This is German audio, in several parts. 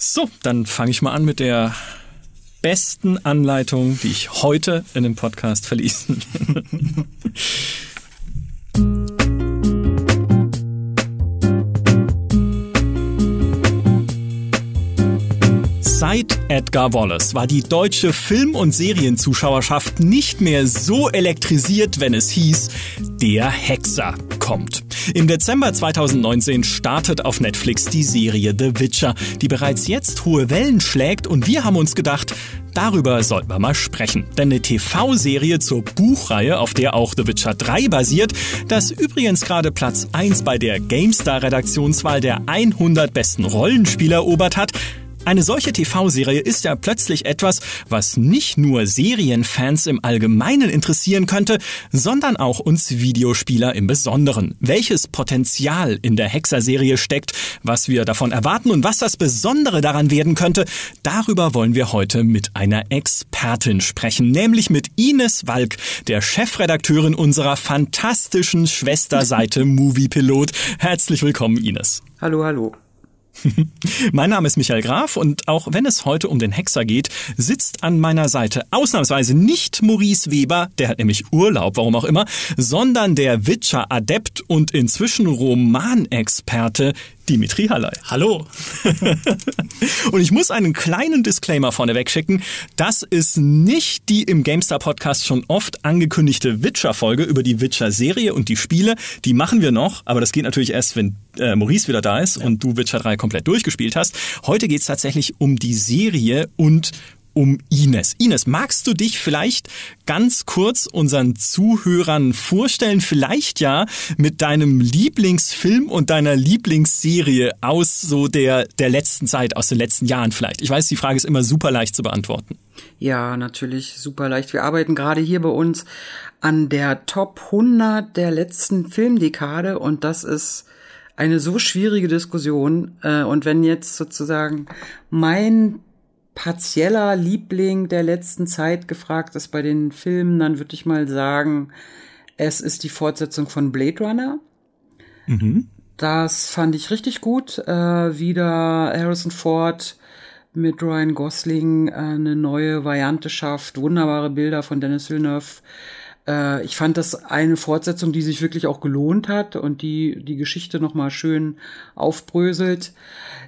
So, dann fange ich mal an mit der besten Anleitung, die ich heute in dem Podcast verließen. Seit Edgar Wallace war die deutsche Film- und Serienzuschauerschaft nicht mehr so elektrisiert, wenn es hieß, der Hexer kommt. Im Dezember 2019 startet auf Netflix die Serie The Witcher, die bereits jetzt hohe Wellen schlägt und wir haben uns gedacht, Darüber sollten wir mal sprechen. Denn eine TV-Serie zur Buchreihe, auf der auch The Witcher 3 basiert, das übrigens gerade Platz 1 bei der GameStar-Redaktionswahl der 100 besten Rollenspieler erobert hat, eine solche TV-Serie ist ja plötzlich etwas, was nicht nur Serienfans im Allgemeinen interessieren könnte, sondern auch uns Videospieler im Besonderen. Welches Potenzial in der Hexer-Serie steckt, was wir davon erwarten und was das Besondere daran werden könnte, darüber wollen wir heute mit einer Expertin sprechen, nämlich mit Ines Walk, der Chefredakteurin unserer fantastischen Schwesterseite Movie Pilot. Herzlich willkommen, Ines. Hallo, hallo. mein Name ist Michael Graf und auch wenn es heute um den Hexer geht, sitzt an meiner Seite ausnahmsweise nicht Maurice Weber, der hat nämlich Urlaub, warum auch immer, sondern der Witcher-Adept und inzwischen Romanexperte Dimitri Halley. Hallo. und ich muss einen kleinen Disclaimer vorneweg schicken. Das ist nicht die im GameStar Podcast schon oft angekündigte Witcher-Folge über die Witcher-Serie und die Spiele. Die machen wir noch, aber das geht natürlich erst, wenn äh, Maurice wieder da ist ja. und du Witcher 3 komplett durchgespielt hast. Heute geht es tatsächlich um die Serie und um Ines. Ines, magst du dich vielleicht ganz kurz unseren Zuhörern vorstellen? Vielleicht ja mit deinem Lieblingsfilm und deiner Lieblingsserie aus so der, der letzten Zeit, aus den letzten Jahren vielleicht. Ich weiß, die Frage ist immer super leicht zu beantworten. Ja, natürlich super leicht. Wir arbeiten gerade hier bei uns an der Top 100 der letzten Filmdekade und das ist eine so schwierige Diskussion. Äh, und wenn jetzt sozusagen mein partieller Liebling der letzten Zeit gefragt ist bei den Filmen, dann würde ich mal sagen, es ist die Fortsetzung von Blade Runner. Mhm. Das fand ich richtig gut. Äh, wieder Harrison Ford mit Ryan Gosling äh, eine neue Variante schafft, wunderbare Bilder von Dennis Villeneuve. Äh, ich fand das eine Fortsetzung, die sich wirklich auch gelohnt hat und die die Geschichte noch mal schön aufbröselt.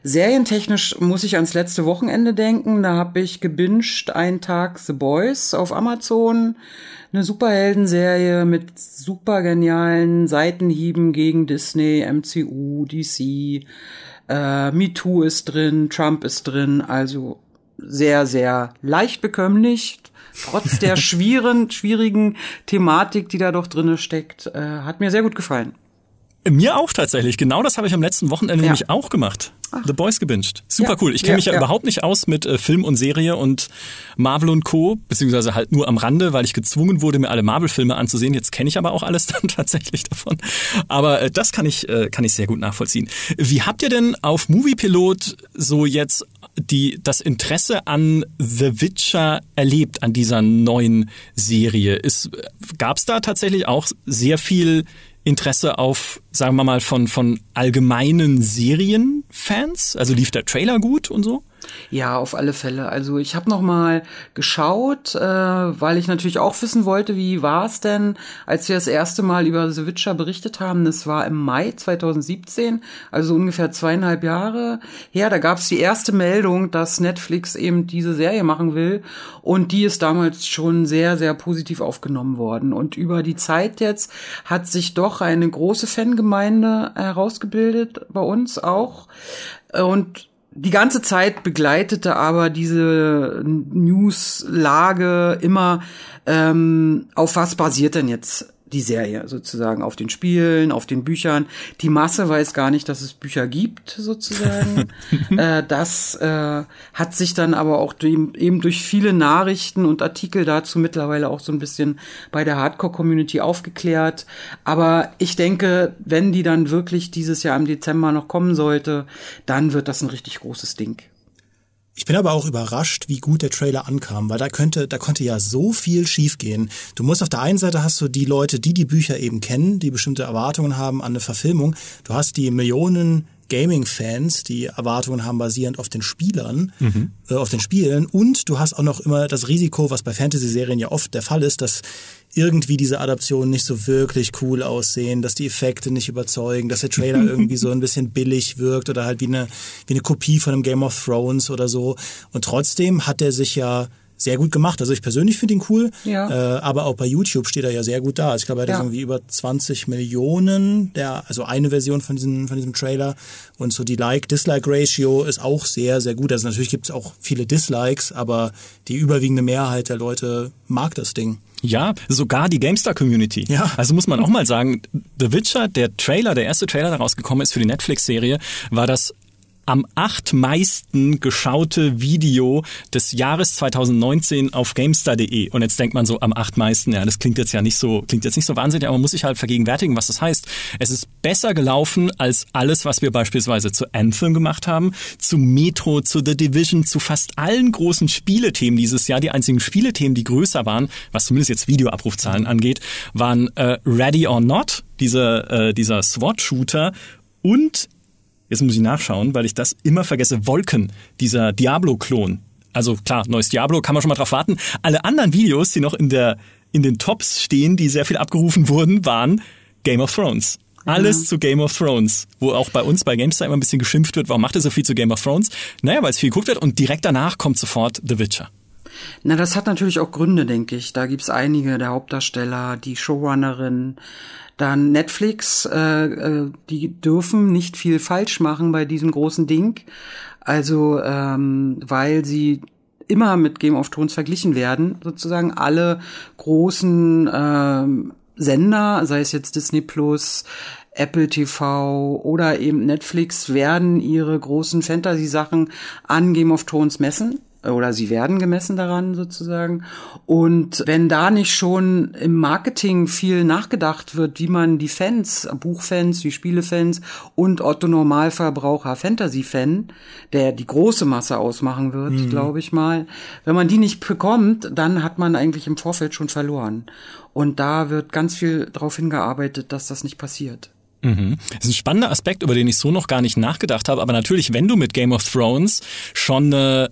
Serientechnisch muss ich ans letzte Wochenende denken. Da habe ich gebinged einen Tag The Boys auf Amazon. Eine Superheldenserie mit super genialen Seitenhieben gegen Disney, MCU, DC. Äh, MeToo ist drin, Trump ist drin. Also sehr, sehr leicht bekömmlich. Trotz der schwierigen, schwierigen Thematik, die da doch drinne steckt, äh, hat mir sehr gut gefallen. Mir auch tatsächlich. Genau das habe ich am letzten Wochenende ja. nämlich auch gemacht. Ach. The Boys gebinged. Super ja. cool. Ich kenne ja, mich ja, überhaupt nicht aus mit äh, Film und Serie und Marvel und Co. Beziehungsweise halt nur am Rande, weil ich gezwungen wurde, mir alle Marvel-Filme anzusehen. Jetzt kenne ich aber auch alles dann tatsächlich davon. Aber äh, das kann ich, äh, kann ich sehr gut nachvollziehen. Wie habt ihr denn auf Moviepilot so jetzt die, das Interesse an The Witcher erlebt, an dieser neuen Serie? Gab es da tatsächlich auch sehr viel Interesse auf, sagen wir mal, von, von allgemeinen Serienfans? Also lief der Trailer gut und so? Ja, auf alle Fälle. Also ich habe noch mal geschaut, äh, weil ich natürlich auch wissen wollte, wie war es denn, als wir das erste Mal über The Witcher berichtet haben. Das war im Mai 2017, also ungefähr zweieinhalb Jahre her. Da gab es die erste Meldung, dass Netflix eben diese Serie machen will und die ist damals schon sehr, sehr positiv aufgenommen worden. Und über die Zeit jetzt hat sich doch eine große Fangemeinde herausgebildet, bei uns auch. Und die ganze Zeit begleitete aber diese Newslage immer, ähm, auf was basiert denn jetzt die Serie sozusagen auf den Spielen, auf den Büchern. Die Masse weiß gar nicht, dass es Bücher gibt sozusagen. äh, das äh, hat sich dann aber auch eben durch viele Nachrichten und Artikel dazu mittlerweile auch so ein bisschen bei der Hardcore-Community aufgeklärt. Aber ich denke, wenn die dann wirklich dieses Jahr im Dezember noch kommen sollte, dann wird das ein richtig großes Ding. Ich bin aber auch überrascht, wie gut der Trailer ankam, weil da könnte, da konnte ja so viel schiefgehen. Du musst auf der einen Seite hast du die Leute, die die Bücher eben kennen, die bestimmte Erwartungen haben an eine Verfilmung. Du hast die Millionen Gaming-Fans, die Erwartungen haben basierend auf den Spielern, mhm. äh, auf den Spielen. Und du hast auch noch immer das Risiko, was bei Fantasy-Serien ja oft der Fall ist, dass irgendwie diese Adaptionen nicht so wirklich cool aussehen, dass die Effekte nicht überzeugen, dass der Trailer irgendwie so ein bisschen billig wirkt oder halt wie eine, wie eine Kopie von einem Game of Thrones oder so. Und trotzdem hat er sich ja sehr gut gemacht. Also ich persönlich finde ihn cool, ja. äh, aber auch bei YouTube steht er ja sehr gut da. Also ich glaube, er hat ja. irgendwie über 20 Millionen, der, also eine Version von diesem, von diesem Trailer. Und so die Like-Dislike-Ratio ist auch sehr, sehr gut. Also natürlich gibt es auch viele Dislikes, aber die überwiegende Mehrheit der Leute mag das Ding. Ja, sogar die GameStar-Community. Ja. Also muss man auch mal sagen, The Witcher, der Trailer, der erste Trailer, der rausgekommen ist für die Netflix-Serie, war das am acht meisten geschaute Video des Jahres 2019 auf GameStar.de. Und jetzt denkt man so am acht meisten, ja, das klingt jetzt ja nicht so, klingt jetzt nicht so wahnsinnig, aber man muss sich halt vergegenwärtigen, was das heißt. Es ist besser gelaufen als alles, was wir beispielsweise zu Anthem gemacht haben, zu Metro, zu The Division, zu fast allen großen Spielethemen dieses Jahr. Die einzigen Spielethemen, die größer waren, was zumindest jetzt Videoabrufzahlen angeht, waren äh, Ready or Not, dieser, äh, dieser SWAT-Shooter und jetzt muss ich nachschauen, weil ich das immer vergesse, Wolken, dieser Diablo-Klon. Also klar, neues Diablo, kann man schon mal drauf warten. Alle anderen Videos, die noch in der in den Tops stehen, die sehr viel abgerufen wurden, waren Game of Thrones. Alles ja. zu Game of Thrones, wo auch bei uns bei GameStar immer ein bisschen geschimpft wird, warum macht er so viel zu Game of Thrones? Naja, weil es viel geguckt wird und direkt danach kommt sofort The Witcher. Na, das hat natürlich auch Gründe, denke ich. Da gibt's einige der Hauptdarsteller, die Showrunnerin, dann Netflix, äh, äh, die dürfen nicht viel falsch machen bei diesem großen Ding. Also, ähm, weil sie immer mit Game of Thrones verglichen werden, sozusagen alle großen ähm, Sender, sei es jetzt Disney Plus, Apple TV oder eben Netflix, werden ihre großen Fantasy-Sachen an Game of Thrones messen oder sie werden gemessen daran sozusagen. Und wenn da nicht schon im Marketing viel nachgedacht wird, wie man die Fans, Buchfans, die Spielefans und Otto Normalverbraucher Fantasy-Fan, der die große Masse ausmachen wird, mhm. glaube ich mal, wenn man die nicht bekommt, dann hat man eigentlich im Vorfeld schon verloren. Und da wird ganz viel darauf hingearbeitet, dass das nicht passiert. Mhm. Das ist ein spannender Aspekt, über den ich so noch gar nicht nachgedacht habe. Aber natürlich, wenn du mit Game of Thrones schon eine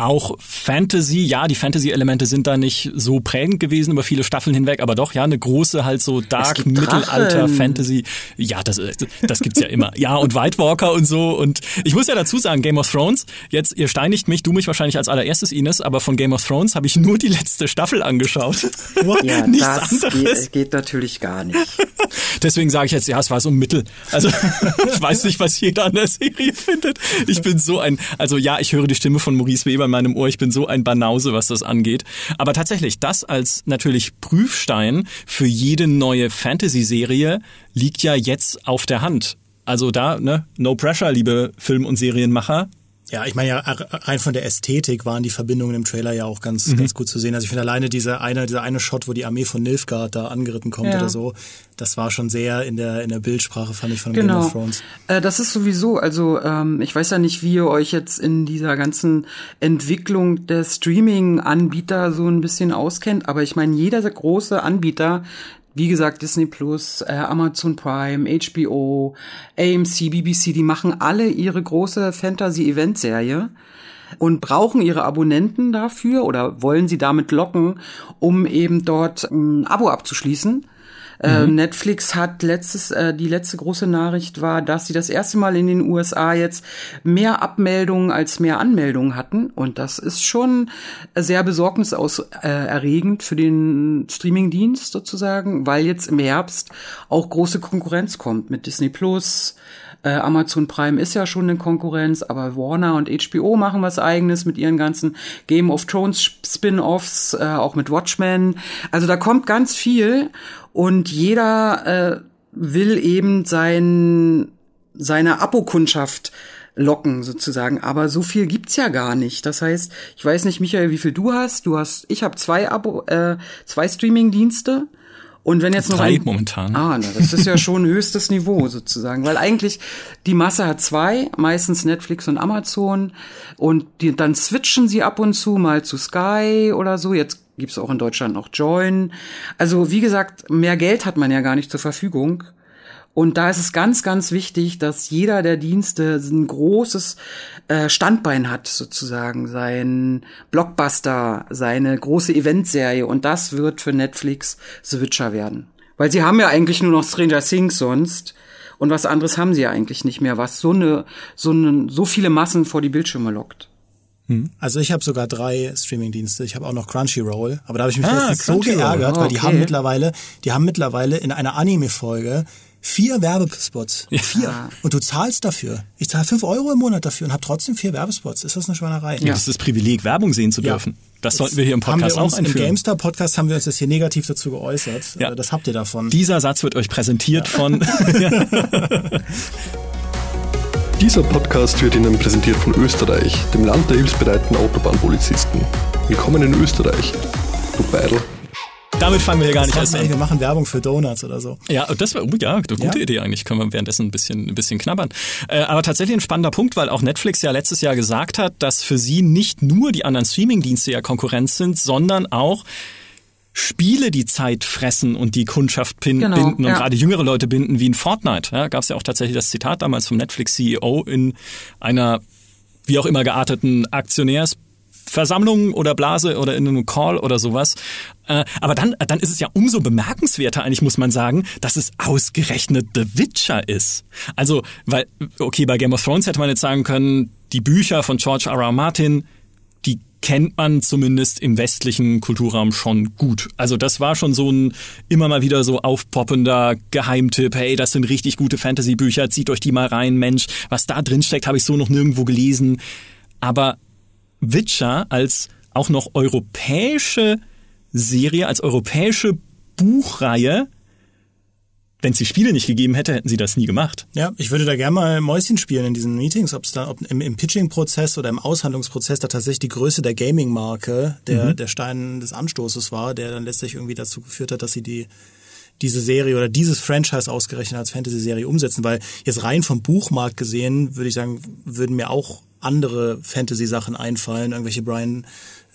auch Fantasy, ja, die Fantasy-Elemente sind da nicht so prägend gewesen über viele Staffeln hinweg, aber doch, ja, eine große halt so Dark Mittelalter Fantasy. Ja, das, das gibt's ja immer. Ja, und White Walker und so. Und ich muss ja dazu sagen, Game of Thrones, jetzt, ihr steinigt mich, du mich wahrscheinlich als allererstes, Ines, aber von Game of Thrones habe ich nur die letzte Staffel angeschaut. Ja, Nichts das anderes. Geht, geht natürlich gar nicht. Deswegen sage ich jetzt, ja, es war so ein Mittel. Also, ich weiß nicht, was jeder an der Serie findet. Ich bin so ein, also ja, ich höre die Stimme von Maurice Weber in meinem Ohr. Ich bin so ein Banause, was das angeht. Aber tatsächlich, das als natürlich Prüfstein für jede neue Fantasy-Serie liegt ja jetzt auf der Hand. Also da, ne, no pressure, liebe Film- und Serienmacher. Ja, ich meine ja, rein von der Ästhetik waren die Verbindungen im Trailer ja auch ganz, mhm. ganz gut zu sehen. Also ich finde alleine dieser eine, dieser eine Shot, wo die Armee von Nilfgaard da angeritten kommt ja. oder so, das war schon sehr in der, in der Bildsprache, fand ich, von genau. Game of Thrones. Äh, das ist sowieso, also ähm, ich weiß ja nicht, wie ihr euch jetzt in dieser ganzen Entwicklung der Streaming-Anbieter so ein bisschen auskennt, aber ich meine, jeder große Anbieter, wie gesagt, Disney Plus, äh, Amazon Prime, HBO, AMC, BBC, die machen alle ihre große Fantasy-Event-Serie und brauchen ihre Abonnenten dafür oder wollen sie damit locken, um eben dort ein Abo abzuschließen. Äh, mhm. Netflix hat letztes, äh, die letzte große Nachricht war, dass sie das erste Mal in den USA jetzt mehr als mehr Anmeldungen hatten. Und das ist schon sehr besorgniserregend für den Streamingdienst sozusagen, weil jetzt im Herbst auch große Konkurrenz kommt mit Disney Plus, äh, Amazon Prime ist ja schon eine Konkurrenz, aber Warner und HBO machen was eigenes mit ihren ganzen Game of Thrones Spin-offs, äh, auch mit Watchmen. Also da kommt ganz viel und jeder äh, will eben sein, seine Abokundschaft locken sozusagen. Aber so viel gibt's ja gar nicht. Das heißt, ich weiß nicht, Michael, wie viel du hast. Du hast, ich habe zwei Abo, äh, zwei Streaming-Dienste. Und wenn jetzt noch drei ein, momentan. Ah, na, das ist ja schon höchstes Niveau sozusagen, weil eigentlich die Masse hat zwei, meistens Netflix und Amazon und die, dann switchen sie ab und zu mal zu Sky oder so. Jetzt gibt's auch in Deutschland noch Join. Also wie gesagt, mehr Geld hat man ja gar nicht zur Verfügung. Und da ist es ganz, ganz wichtig, dass jeder der Dienste ein großes äh, Standbein hat, sozusagen, sein Blockbuster, seine große Eventserie. Und das wird für Netflix The Witcher werden. Weil sie haben ja eigentlich nur noch Stranger Things sonst. Und was anderes haben sie ja eigentlich nicht mehr, was so eine, so eine, so viele Massen vor die Bildschirme lockt. Hm. Also ich habe sogar drei Streamingdienste. Ich habe auch noch Crunchyroll, aber da habe ich mich ah, so geärgert, weil die okay. haben mittlerweile, die haben mittlerweile in einer Anime-Folge vier Werbespots. Ja. Vier. Und du zahlst dafür. Ich zahle fünf Euro im Monat dafür und habe trotzdem vier Werbespots. Ist das eine Schweinerei? Ja, das ist das Privileg, Werbung sehen zu dürfen. Ja. Das sollten wir hier im Podcast auch einführen. Im GameStar-Podcast haben wir uns das hier negativ dazu geäußert. Ja. Das habt ihr davon. Dieser Satz wird euch präsentiert ja. von... Dieser Podcast wird Ihnen präsentiert von Österreich, dem Land der hilfsbereiten Autobahnpolizisten. Willkommen in Österreich, du Beidel. Damit fangen wir hier gar nicht erst an. Wir machen Werbung für Donuts oder so. Ja, das wäre, oh ja, eine gute ja. Idee eigentlich. Können wir währenddessen ein bisschen, ein bisschen knabbern. Äh, aber tatsächlich ein spannender Punkt, weil auch Netflix ja letztes Jahr gesagt hat, dass für sie nicht nur die anderen Streamingdienste ja Konkurrenz sind, sondern auch Spiele die Zeit fressen und die Kundschaft pin genau, binden und ja. gerade jüngere Leute binden, wie in Fortnite. Ja, Gab es ja auch tatsächlich das Zitat damals vom Netflix-CEO in einer wie auch immer gearteten Aktionärsversammlung oder Blase oder in einem Call oder sowas. Äh, aber dann, dann ist es ja umso bemerkenswerter eigentlich, muss man sagen, dass es ausgerechnet The Witcher ist. Also, weil, okay, bei Game of Thrones hätte man jetzt sagen können, die Bücher von George R. R. Martin, kennt man zumindest im westlichen Kulturraum schon gut. Also das war schon so ein immer mal wieder so aufpoppender Geheimtipp. Hey, das sind richtig gute Fantasy-Bücher, zieht euch die mal rein, Mensch. Was da drin steckt, habe ich so noch nirgendwo gelesen. Aber Witcher als auch noch europäische Serie, als europäische Buchreihe wenn es die Spiele nicht gegeben hätte, hätten sie das nie gemacht. Ja, ich würde da gerne mal Mäuschen spielen in diesen Meetings, ob es da ob im, im Pitching-Prozess oder im Aushandlungsprozess da tatsächlich die Größe der Gaming-Marke, der, mhm. der Stein des Anstoßes war, der dann letztlich irgendwie dazu geführt hat, dass sie die diese Serie oder dieses Franchise ausgerechnet als Fantasy-Serie umsetzen, weil jetzt rein vom Buchmarkt gesehen, würde ich sagen, würden mir auch andere Fantasy-Sachen einfallen, irgendwelche Brian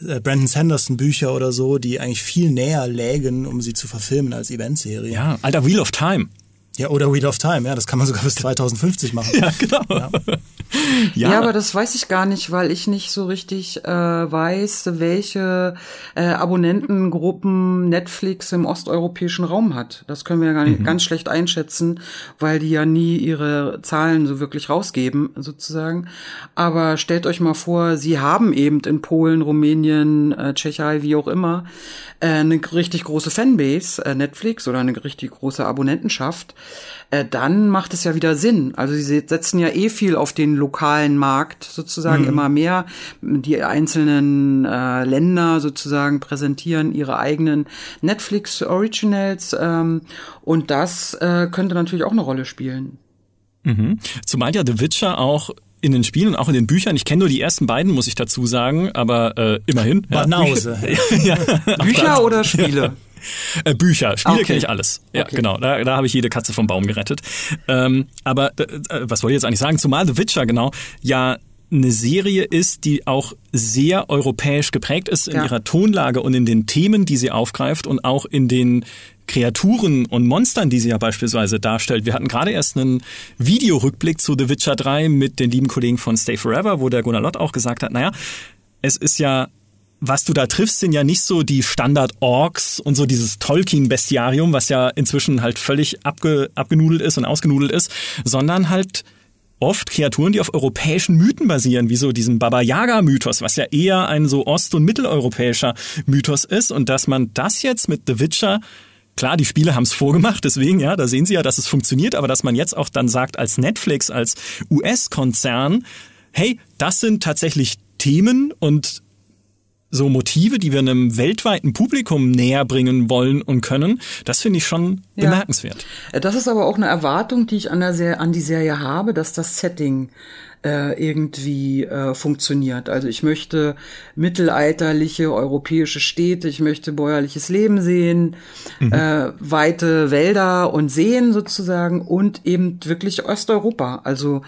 äh, Brandon Sanderson Bücher oder so, die eigentlich viel näher lägen, um sie zu verfilmen als Eventserie. Ja, alter Wheel of Time. Ja, oder Wheel of Time, ja, das kann man sogar bis 2050 machen. ja, genau. Ja. ja. ja. aber das weiß ich gar nicht, weil ich nicht so richtig äh, weiß, welche äh, Abonnentengruppen Netflix im osteuropäischen Raum hat. Das können wir ja gar nicht, mhm. ganz schlecht einschätzen, weil die ja nie ihre Zahlen so wirklich rausgeben, sozusagen. Aber stellt euch mal vor, sie haben eben in Polen, Rumänien, äh, Tschechei, wie auch immer, äh, eine richtig große Fanbase, äh, Netflix oder eine richtig große Abonnentenschaft äh, dann macht es ja wieder Sinn. Also sie setzen ja eh viel auf den lokalen Markt sozusagen mhm. immer mehr. Die einzelnen äh, Länder sozusagen präsentieren ihre eigenen Netflix Originals ähm, und das äh, könnte natürlich auch eine Rolle spielen. Mhm. Zumal ja The Witcher auch in den Spielen und auch in den Büchern. Ich kenne nur die ersten beiden, muss ich dazu sagen, aber äh, immerhin. Banause. Ja. Bücher oder Spiele? Äh, Bücher, Spiele okay. kenne ich alles. Ja, okay. genau. Da, da habe ich jede Katze vom Baum gerettet. Ähm, aber äh, was wollte ich jetzt eigentlich sagen? Zumal The Witcher, genau, ja eine Serie ist, die auch sehr europäisch geprägt ist in ja. ihrer Tonlage und in den Themen, die sie aufgreift und auch in den Kreaturen und Monstern, die sie ja beispielsweise darstellt. Wir hatten gerade erst einen Videorückblick zu The Witcher 3 mit den lieben Kollegen von Stay Forever, wo der Gunnar Lott auch gesagt hat, naja, es ist ja was du da triffst, sind ja nicht so die Standard-Orks und so dieses Tolkien-Bestiarium, was ja inzwischen halt völlig abge, abgenudelt ist und ausgenudelt ist, sondern halt oft Kreaturen, die auf europäischen Mythen basieren, wie so diesem Baba Yaga-Mythos, was ja eher ein so ost- und mitteleuropäischer Mythos ist. Und dass man das jetzt mit The Witcher Klar, die Spiele haben es vorgemacht, deswegen, ja, da sehen sie ja, dass es funktioniert, aber dass man jetzt auch dann sagt, als Netflix, als US-Konzern, hey, das sind tatsächlich Themen und so Motive, die wir einem weltweiten Publikum näher bringen wollen und können, das finde ich schon ja. bemerkenswert. Das ist aber auch eine Erwartung, die ich an, der Serie, an die Serie habe, dass das Setting äh, irgendwie äh, funktioniert. Also ich möchte mittelalterliche europäische Städte, ich möchte bäuerliches Leben sehen, mhm. äh, weite Wälder und Seen sozusagen und eben wirklich Osteuropa. Also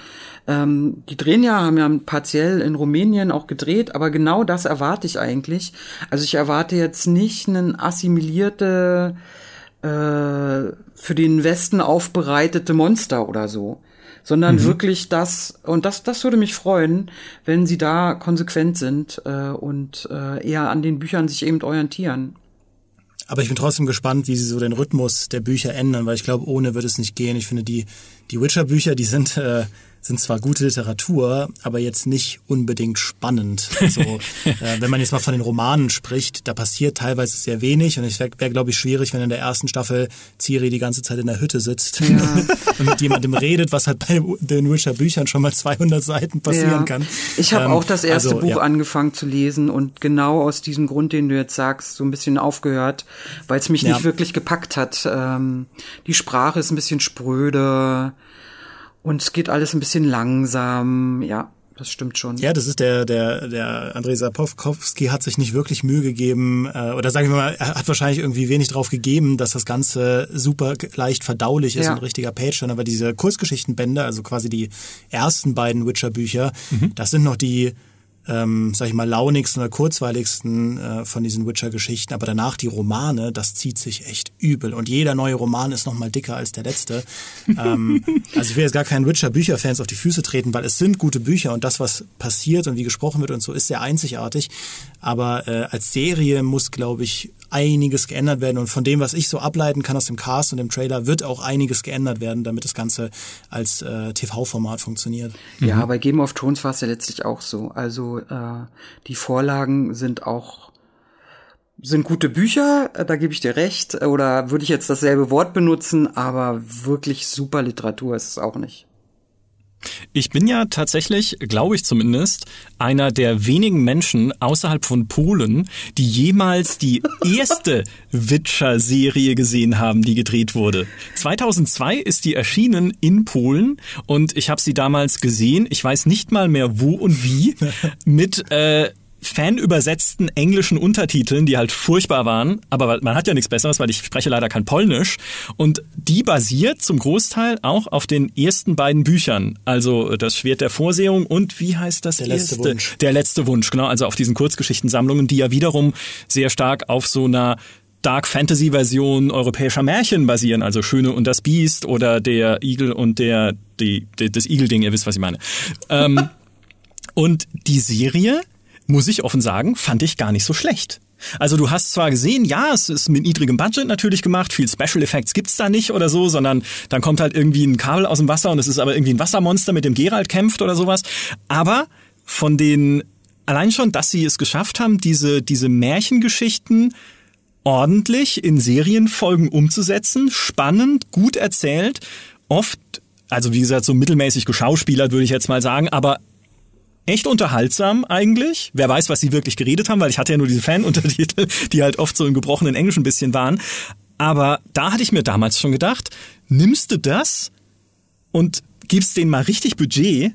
ähm, die drehen ja, haben ja partiell in Rumänien auch gedreht, aber genau das erwarte ich eigentlich. Also ich erwarte jetzt nicht einen assimilierte äh, für den Westen aufbereitete Monster oder so, sondern mhm. wirklich das, und das, das würde mich freuen, wenn sie da konsequent sind äh, und äh, eher an den Büchern sich eben orientieren. Aber ich bin trotzdem gespannt, wie sie so den Rhythmus der Bücher ändern, weil ich glaube, ohne wird es nicht gehen. Ich finde, die, die Witcher-Bücher, die sind äh, sind zwar gute Literatur, aber jetzt nicht unbedingt spannend. Also, äh, wenn man jetzt mal von den Romanen spricht, da passiert teilweise sehr wenig und es wäre, wär, glaube ich, schwierig, wenn in der ersten Staffel Ciri die ganze Zeit in der Hütte sitzt ja. und mit jemandem redet, was halt bei den Witcher Büchern schon mal 200 Seiten passieren ja. kann. Ich habe ähm, auch das erste also, Buch ja. angefangen zu lesen und genau aus diesem Grund, den du jetzt sagst, so ein bisschen aufgehört, weil es mich nicht wirklich gepackt hat. Ähm, die Sprache ist ein bisschen spröde. Und es geht alles ein bisschen langsam, ja. Das stimmt schon. Ja, das ist der, der, der Andrei Sapowski hat sich nicht wirklich Mühe gegeben, äh, oder sagen wir mal, er hat wahrscheinlich irgendwie wenig drauf gegeben, dass das Ganze super leicht verdaulich ist ja. und richtiger Page, aber diese Kurzgeschichtenbände, also quasi die ersten beiden Witcher-Bücher, mhm. das sind noch die ähm, sag ich mal, launigsten oder kurzweiligsten äh, von diesen Witcher-Geschichten. Aber danach die Romane, das zieht sich echt übel. Und jeder neue Roman ist noch mal dicker als der letzte. ähm, also ich will jetzt gar keinen Witcher-Bücherfans auf die Füße treten, weil es sind gute Bücher und das, was passiert und wie gesprochen wird und so, ist sehr einzigartig. Aber äh, als Serie muss, glaube ich, einiges geändert werden. Und von dem, was ich so ableiten kann aus dem Cast und dem Trailer, wird auch einiges geändert werden, damit das Ganze als äh, TV-Format funktioniert. Ja, mhm. bei Game of Thrones war es ja letztlich auch so. Also äh, die Vorlagen sind auch sind gute Bücher, äh, da gebe ich dir recht. Oder würde ich jetzt dasselbe Wort benutzen, aber wirklich super Literatur ist es auch nicht. Ich bin ja tatsächlich, glaube ich zumindest, einer der wenigen Menschen außerhalb von Polen, die jemals die erste Witcher-Serie gesehen haben, die gedreht wurde. 2002 ist die erschienen in Polen und ich habe sie damals gesehen. Ich weiß nicht mal mehr wo und wie mit äh, fanübersetzten englischen Untertiteln, die halt furchtbar waren, aber man hat ja nichts Besseres, weil ich spreche leider kein Polnisch. Und die basiert zum Großteil auch auf den ersten beiden Büchern. Also das Schwert der Vorsehung und wie heißt das der erste? letzte Wunsch. Der letzte Wunsch, genau. Also auf diesen Kurzgeschichtensammlungen, die ja wiederum sehr stark auf so einer Dark Fantasy Version europäischer Märchen basieren, also Schöne und das Biest oder der Igel und der, die, die das Igel-Ding, ihr wisst, was ich meine. ähm, und die Serie muss ich offen sagen, fand ich gar nicht so schlecht. Also du hast zwar gesehen, ja, es ist mit niedrigem Budget natürlich gemacht, viel Special Effects gibt's da nicht oder so, sondern dann kommt halt irgendwie ein Kabel aus dem Wasser und es ist aber irgendwie ein Wassermonster, mit dem Geralt kämpft oder sowas. Aber von den, allein schon, dass sie es geschafft haben, diese, diese Märchengeschichten ordentlich in Serienfolgen umzusetzen, spannend, gut erzählt, oft also wie gesagt, so mittelmäßig geschauspielert, würde ich jetzt mal sagen, aber echt unterhaltsam eigentlich. Wer weiß, was sie wirklich geredet haben, weil ich hatte ja nur diese Fan-Untertitel, die halt oft so im gebrochenen Englisch ein bisschen waren. Aber da hatte ich mir damals schon gedacht, nimmst du das und gibst denen mal richtig Budget,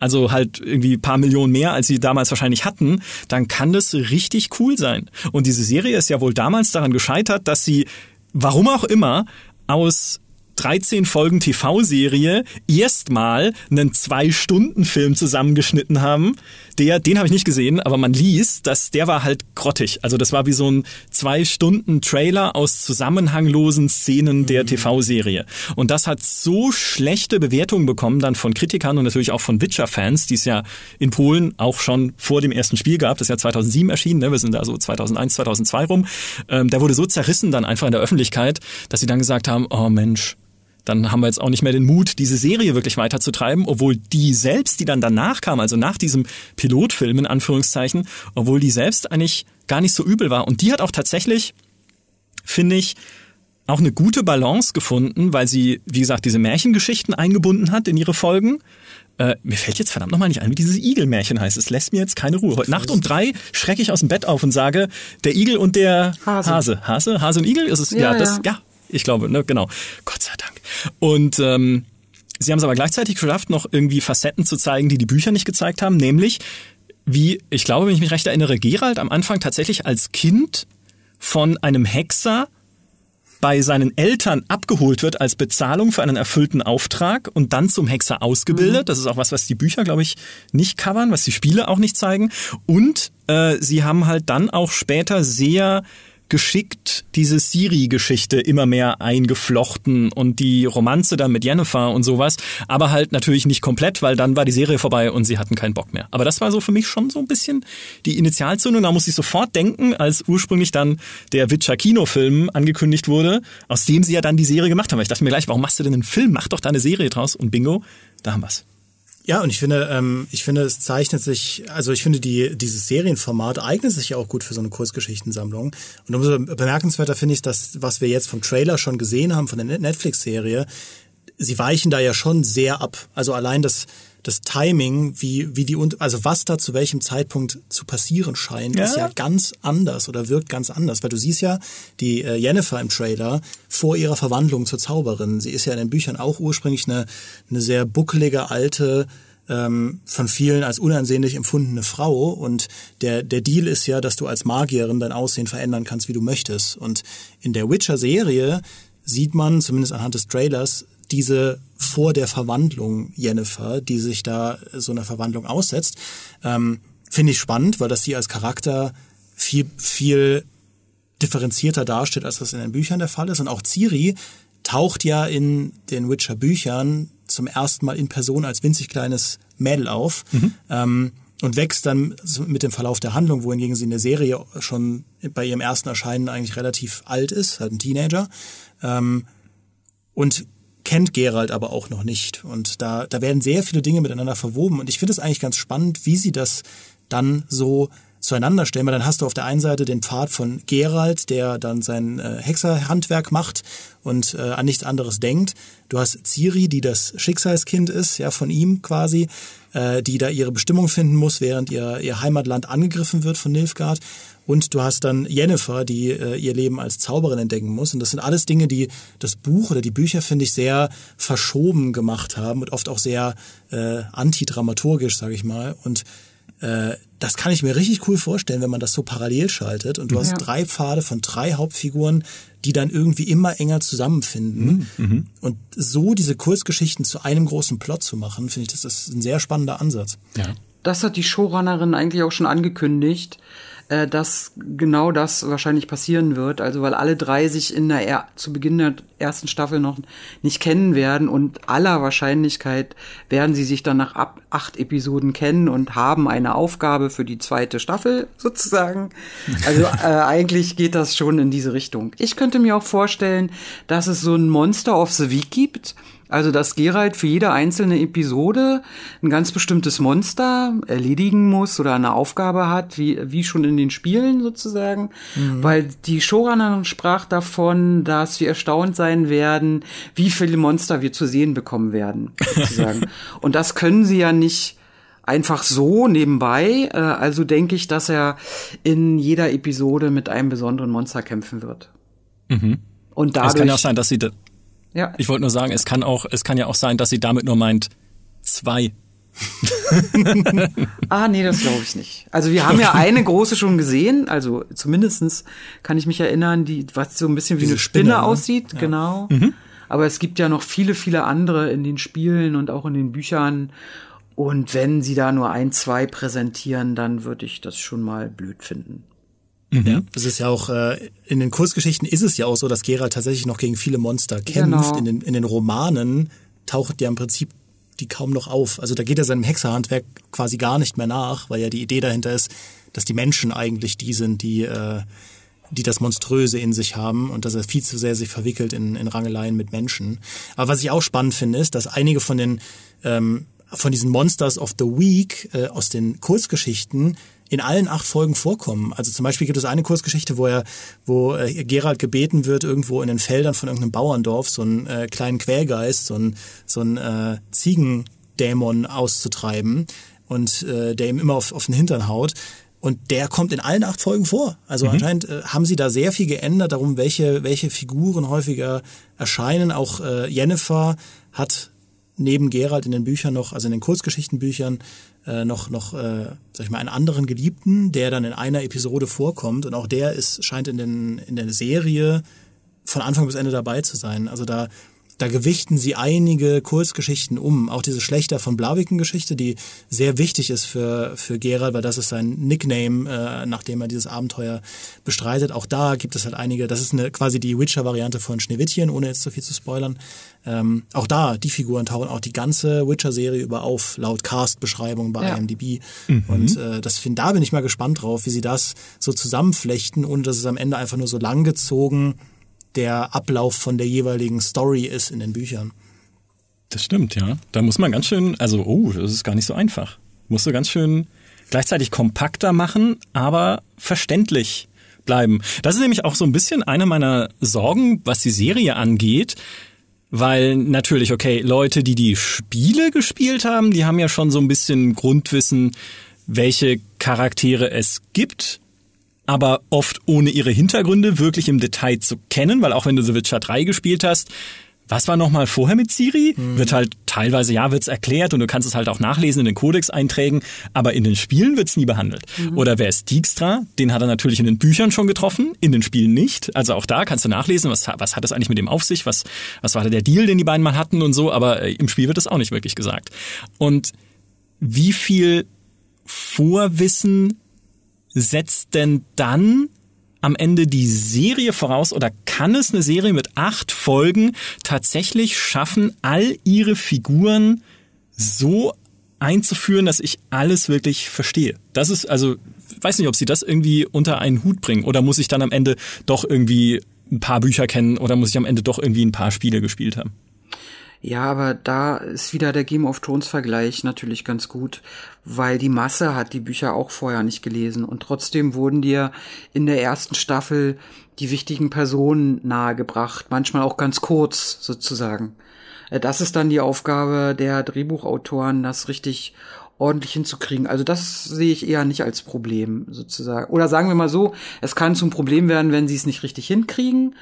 also halt irgendwie paar Millionen mehr, als sie damals wahrscheinlich hatten, dann kann das richtig cool sein. Und diese Serie ist ja wohl damals daran gescheitert, dass sie, warum auch immer, aus 13 Folgen TV-Serie erstmal einen Zwei-Stunden-Film zusammengeschnitten haben. Der, den habe ich nicht gesehen, aber man liest, dass der war halt grottig. Also das war wie so ein Zwei-Stunden-Trailer aus zusammenhanglosen Szenen der mhm. TV-Serie. Und das hat so schlechte Bewertungen bekommen dann von Kritikern und natürlich auch von Witcher-Fans, die es ja in Polen auch schon vor dem ersten Spiel gab. Das ist ja 2007 erschienen, ne? wir sind da so 2001, 2002 rum. Ähm, der wurde so zerrissen dann einfach in der Öffentlichkeit, dass sie dann gesagt haben, oh Mensch, dann haben wir jetzt auch nicht mehr den Mut, diese Serie wirklich weiterzutreiben, obwohl die selbst, die dann danach kam, also nach diesem Pilotfilm in Anführungszeichen, obwohl die selbst eigentlich gar nicht so übel war. Und die hat auch tatsächlich, finde ich, auch eine gute Balance gefunden, weil sie, wie gesagt, diese Märchengeschichten eingebunden hat in ihre Folgen. Äh, mir fällt jetzt verdammt nochmal nicht ein, wie dieses Igelmärchen heißt. Es lässt mir jetzt keine Ruhe. Heute Nacht um drei schrecke ich aus dem Bett auf und sage, der Igel und der Hase. Hase, Hase, Hase und Igel ist es? Ja, ja das, ja. ja ich glaube, ne, genau. Gott sei Dank. Und ähm, sie haben es aber gleichzeitig geschafft, noch irgendwie Facetten zu zeigen, die die Bücher nicht gezeigt haben, nämlich wie, ich glaube, wenn ich mich recht erinnere, Gerald am Anfang tatsächlich als Kind von einem Hexer bei seinen Eltern abgeholt wird als Bezahlung für einen erfüllten Auftrag und dann zum Hexer ausgebildet. Mhm. Das ist auch was, was die Bücher, glaube ich, nicht covern, was die Spiele auch nicht zeigen. Und äh, sie haben halt dann auch später sehr geschickt diese Siri-Geschichte immer mehr eingeflochten und die Romanze dann mit Jennifer und sowas, aber halt natürlich nicht komplett, weil dann war die Serie vorbei und sie hatten keinen Bock mehr. Aber das war so für mich schon so ein bisschen die Initialzündung. Da muss ich sofort denken, als ursprünglich dann der Witcher Kinofilm angekündigt wurde, aus dem sie ja dann die Serie gemacht haben. Ich dachte mir gleich, warum machst du denn einen Film? Mach doch da eine Serie draus und bingo, da haben wir's. Ja, und ich finde, ähm, ich finde, es zeichnet sich, also ich finde, die, dieses Serienformat eignet sich ja auch gut für so eine Kurzgeschichtensammlung. Und umso bemerkenswerter finde ich, dass, was wir jetzt vom Trailer schon gesehen haben, von der Netflix-Serie, sie weichen da ja schon sehr ab. Also allein das, das Timing, wie, wie die, also was da zu welchem Zeitpunkt zu passieren scheint, ja. ist ja ganz anders oder wirkt ganz anders. Weil du siehst ja die äh, Jennifer im Trailer vor ihrer Verwandlung zur Zauberin. Sie ist ja in den Büchern auch ursprünglich eine, eine sehr buckelige, alte, ähm, von vielen als unansehnlich empfundene Frau. Und der, der Deal ist ja, dass du als Magierin dein Aussehen verändern kannst, wie du möchtest. Und in der Witcher-Serie sieht man, zumindest anhand des Trailers, diese vor der Verwandlung Jennifer, die sich da so einer Verwandlung aussetzt, ähm, finde ich spannend, weil das sie als Charakter viel, viel differenzierter darstellt, als das in den Büchern der Fall ist. Und auch Ciri taucht ja in den Witcher-Büchern zum ersten Mal in Person als winzig kleines Mädel auf. Mhm. Ähm, und wächst dann mit dem Verlauf der Handlung, wohingegen sie in der Serie schon bei ihrem ersten Erscheinen eigentlich relativ alt ist, halt ein Teenager. Ähm, und kennt Gerald aber auch noch nicht. Und da, da werden sehr viele Dinge miteinander verwoben. Und ich finde es eigentlich ganz spannend, wie sie das dann so zueinander stellen, weil dann hast du auf der einen Seite den Pfad von Gerald, der dann sein äh, Hexerhandwerk macht und äh, an nichts anderes denkt. Du hast Ciri, die das Schicksalskind ist, ja, von ihm quasi, äh, die da ihre Bestimmung finden muss, während ihr, ihr Heimatland angegriffen wird von Nilfgaard. Und du hast dann Jennifer, die äh, ihr Leben als Zauberin entdecken muss. Und das sind alles Dinge, die das Buch oder die Bücher, finde ich, sehr verschoben gemacht haben und oft auch sehr äh, antidramaturgisch, sage ich mal. Und äh, das kann ich mir richtig cool vorstellen, wenn man das so parallel schaltet. Und du hast drei Pfade von drei Hauptfiguren, die dann irgendwie immer enger zusammenfinden. Mhm. mhm. Und so diese Kurzgeschichten zu einem großen Plot zu machen, finde ich, das ist ein sehr spannender Ansatz. Ja. Das hat die Showrunnerin eigentlich auch schon angekündigt äh, dass genau das wahrscheinlich passieren wird. Also weil alle drei sich in der er zu Beginn der ersten Staffel noch nicht kennen werden und aller Wahrscheinlichkeit werden sie sich dann nach ab acht Episoden kennen und haben eine Aufgabe für die zweite Staffel sozusagen. Also äh, eigentlich geht das schon in diese Richtung. Ich könnte mir auch vorstellen, dass es so ein Monster of the Week gibt also, dass Geralt für jede einzelne Episode ein ganz bestimmtes Monster erledigen muss oder eine Aufgabe hat, wie, wie schon in den Spielen sozusagen. Mhm. Weil die Showrunnerin sprach davon, dass wir erstaunt sein werden, wie viele Monster wir zu sehen bekommen werden, sozusagen. Und das können sie ja nicht einfach so nebenbei. Äh, also denke ich, dass er in jeder Episode mit einem besonderen Monster kämpfen wird. Mhm. Und dadurch. Es kann ja auch sein, dass sie ja. Ich wollte nur sagen, es kann auch, es kann ja auch sein, dass sie damit nur meint zwei. ah, nee, das glaube ich nicht. Also wir haben ja eine große schon gesehen, also zumindestens kann ich mich erinnern, die, was so ein bisschen wie Diese eine Spinne, Spinne ne? aussieht, ja. genau. Mhm. Aber es gibt ja noch viele, viele andere in den Spielen und auch in den Büchern. Und wenn sie da nur ein, zwei präsentieren, dann würde ich das schon mal blöd finden. Mhm. Ja, das ist ja auch, äh, in den Kurzgeschichten ist es ja auch so, dass Geralt tatsächlich noch gegen viele Monster kämpft. Genau. In, den, in den Romanen taucht ja im Prinzip die kaum noch auf. Also da geht er seinem Hexerhandwerk quasi gar nicht mehr nach, weil ja die Idee dahinter ist, dass die Menschen eigentlich die sind, die, äh, die das Monströse in sich haben und dass er viel zu sehr sich verwickelt in, in Rangeleien mit Menschen. Aber was ich auch spannend finde, ist, dass einige von den ähm, von diesen Monsters of the Week äh, aus den Kurzgeschichten in allen acht Folgen vorkommen. Also zum Beispiel gibt es eine Kurzgeschichte, wo er, wo äh, Gerald gebeten wird, irgendwo in den Feldern von irgendeinem Bauerndorf so einen äh, kleinen Quälgeist, so einen, so einen äh, Ziegendämon auszutreiben und äh, der ihm immer auf, auf den Hintern haut. Und der kommt in allen acht Folgen vor. Also mhm. anscheinend äh, haben sie da sehr viel geändert, darum, welche, welche Figuren häufiger erscheinen. Auch äh, Jennifer hat neben Gerald in den Büchern noch, also in den Kurzgeschichtenbüchern, äh, noch, noch äh, sag ich mal, einen anderen Geliebten, der dann in einer Episode vorkommt. Und auch der ist, scheint in, den, in der Serie von Anfang bis Ende dabei zu sein. Also da da gewichten sie einige Kurzgeschichten um. Auch diese Schlechter von Blaviken-Geschichte, die sehr wichtig ist für, für Gerald, weil das ist sein Nickname, äh, nachdem er dieses Abenteuer bestreitet. Auch da gibt es halt einige, das ist eine, quasi die Witcher-Variante von Schneewittchen, ohne jetzt zu viel zu spoilern. Ähm, auch da, die Figuren tauchen auch die ganze Witcher-Serie über auf, laut Cast-Beschreibung bei ja. IMDb. Mhm. Und äh, das find, da bin ich mal gespannt drauf, wie sie das so zusammenflechten, ohne dass es am Ende einfach nur so langgezogen der Ablauf von der jeweiligen Story ist in den Büchern. Das stimmt, ja. Da muss man ganz schön, also, oh, das ist gar nicht so einfach. Musst du ganz schön gleichzeitig kompakter machen, aber verständlich bleiben. Das ist nämlich auch so ein bisschen eine meiner Sorgen, was die Serie angeht. Weil natürlich, okay, Leute, die die Spiele gespielt haben, die haben ja schon so ein bisschen Grundwissen, welche Charaktere es gibt aber oft ohne ihre Hintergründe wirklich im Detail zu kennen, weil auch wenn du The Witcher 3 gespielt hast, was war nochmal vorher mit Siri? Mhm. Wird halt teilweise, ja, wird's erklärt und du kannst es halt auch nachlesen in den Codex-Einträgen, aber in den Spielen wird's nie behandelt. Mhm. Oder wer ist Dijkstra? Den hat er natürlich in den Büchern schon getroffen, in den Spielen nicht. Also auch da kannst du nachlesen, was, was hat es eigentlich mit dem auf sich, was, was war der Deal, den die beiden mal hatten und so, aber äh, im Spiel wird es auch nicht wirklich gesagt. Und wie viel Vorwissen setzt denn dann am Ende die Serie voraus oder kann es eine Serie mit acht Folgen tatsächlich schaffen, all ihre Figuren so einzuführen, dass ich alles wirklich verstehe? Das ist also, weiß nicht, ob sie das irgendwie unter einen Hut bringen oder muss ich dann am Ende doch irgendwie ein paar Bücher kennen oder muss ich am Ende doch irgendwie ein paar Spiele gespielt haben? Ja, aber da ist wieder der Game of Thrones Vergleich natürlich ganz gut, weil die Masse hat die Bücher auch vorher nicht gelesen und trotzdem wurden dir in der ersten Staffel die wichtigen Personen nahegebracht, manchmal auch ganz kurz sozusagen. Äh, das ist dann die Aufgabe der Drehbuchautoren, das richtig ordentlich hinzukriegen. Also das sehe ich eher nicht als Problem sozusagen. Oder sagen wir mal so, es kann zum Problem werden, wenn sie es nicht richtig hinkriegen.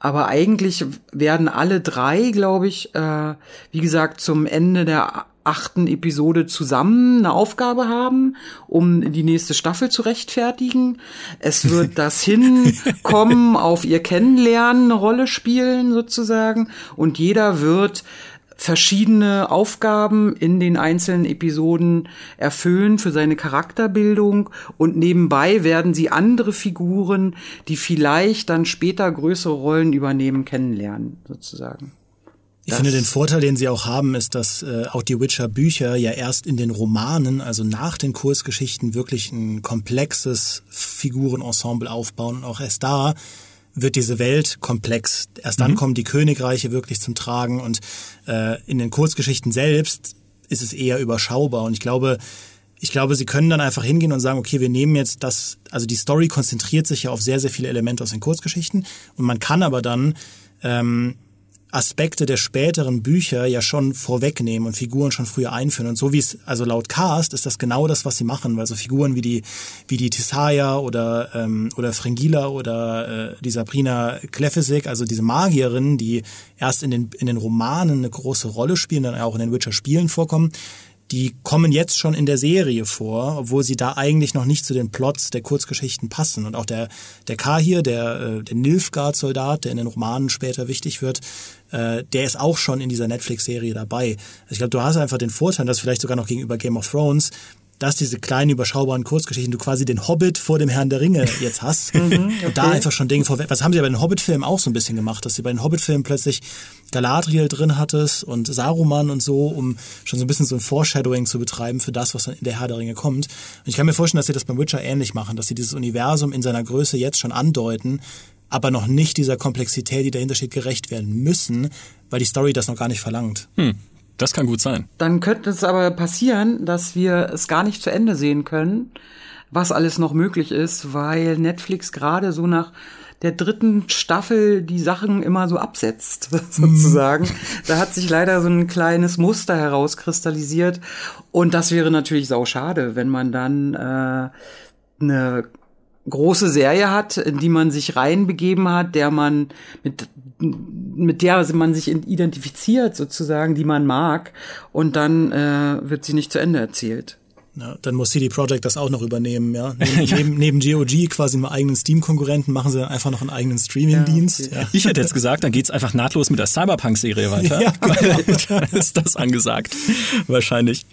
Aber eigentlich werden alle drei, glaube ich, äh, wie gesagt, zum Ende der achten Episode zusammen eine Aufgabe haben, um die nächste Staffel zu rechtfertigen. Es wird das Hinkommen auf ihr Kennenlernen eine Rolle spielen, sozusagen. Und jeder wird verschiedene Aufgaben in den einzelnen Episoden erfüllen für seine Charakterbildung und nebenbei werden sie andere Figuren, die vielleicht dann später größere Rollen übernehmen, kennenlernen, sozusagen. Ich finde, den Vorteil, den sie auch haben, ist, dass äh, auch die Witcher-Bücher ja erst in den Romanen, also nach den Kursgeschichten, wirklich ein komplexes Figurenensemble aufbauen und auch erst da wird diese Welt komplex. Erst dann mhm. kommen die Königreiche wirklich zum Tragen und äh, in den Kurzgeschichten selbst ist es eher überschaubar. Und ich glaube, ich glaube, sie können dann einfach hingehen und sagen, okay, wir nehmen jetzt das, also die Story konzentriert sich ja auf sehr, sehr viele Elemente aus den Kurzgeschichten und man kann aber dann ähm, Aspekte der späteren Bücher ja schon vorwegnehmen und Figuren schon früher einführen. Und so wie es, also laut Cast ist das genau das, was sie machen, weil so Figuren wie die, wie die Tisaya oder, ähm, oder Frengila oder äh, die Sabrina Klefesik, also diese Magierinnen, die erst in den, in den Romanen eine große Rolle spielen, dann auch in den Witcher-Spielen vorkommen, die kommen jetzt schon in der Serie vor, obwohl sie da eigentlich noch nicht zu den Plots der Kurzgeschichten passen. Und auch der, der K hier, der, äh, der Nilfgaard-Soldat, der in den Romanen später wichtig wird, äh, der ist auch schon in dieser Netflix-Serie dabei. Also ich glaube, du hast einfach den Vorteil, dass vielleicht sogar noch gegenüber Game of Thrones dass diese kleinen, überschaubaren Kurzgeschichten, du quasi den Hobbit vor dem Herrn der Ringe jetzt hast. mhm, okay. Und da einfach schon Dinge vorweg. Was haben sie bei den Hobbit-Filmen auch so ein bisschen gemacht, dass sie bei den Hobbit-Filmen plötzlich Galadriel drin hattest und Saruman und so, um schon so ein bisschen so ein Foreshadowing zu betreiben für das, was dann in der Herr der Ringe kommt. Und ich kann mir vorstellen, dass sie das beim Witcher ähnlich machen, dass sie dieses Universum in seiner Größe jetzt schon andeuten, aber noch nicht dieser Komplexität, die dahinter steht, gerecht werden müssen, weil die Story das noch gar nicht verlangt. Hm. Das kann gut sein. Dann könnte es aber passieren, dass wir es gar nicht zu Ende sehen können, was alles noch möglich ist, weil Netflix gerade so nach der dritten Staffel die Sachen immer so absetzt, sozusagen. Mhm. Da hat sich leider so ein kleines Muster herauskristallisiert. Und das wäre natürlich sau schade, wenn man dann äh, eine große Serie hat, in die man sich reinbegeben hat, der man mit mit der man sich identifiziert sozusagen, die man mag, und dann äh, wird sie nicht zu Ende erzählt. Ja, dann muss CD Projekt das auch noch übernehmen, ja. Neben, ja. neben, neben GOG quasi einem eigenen Steam-Konkurrenten machen sie dann einfach noch einen eigenen Streaming-Dienst. Ja, okay. ja. Ich hätte jetzt gesagt, dann geht's einfach nahtlos mit der Cyberpunk-Serie weiter. Ja, genau. dann ist das angesagt. Wahrscheinlich.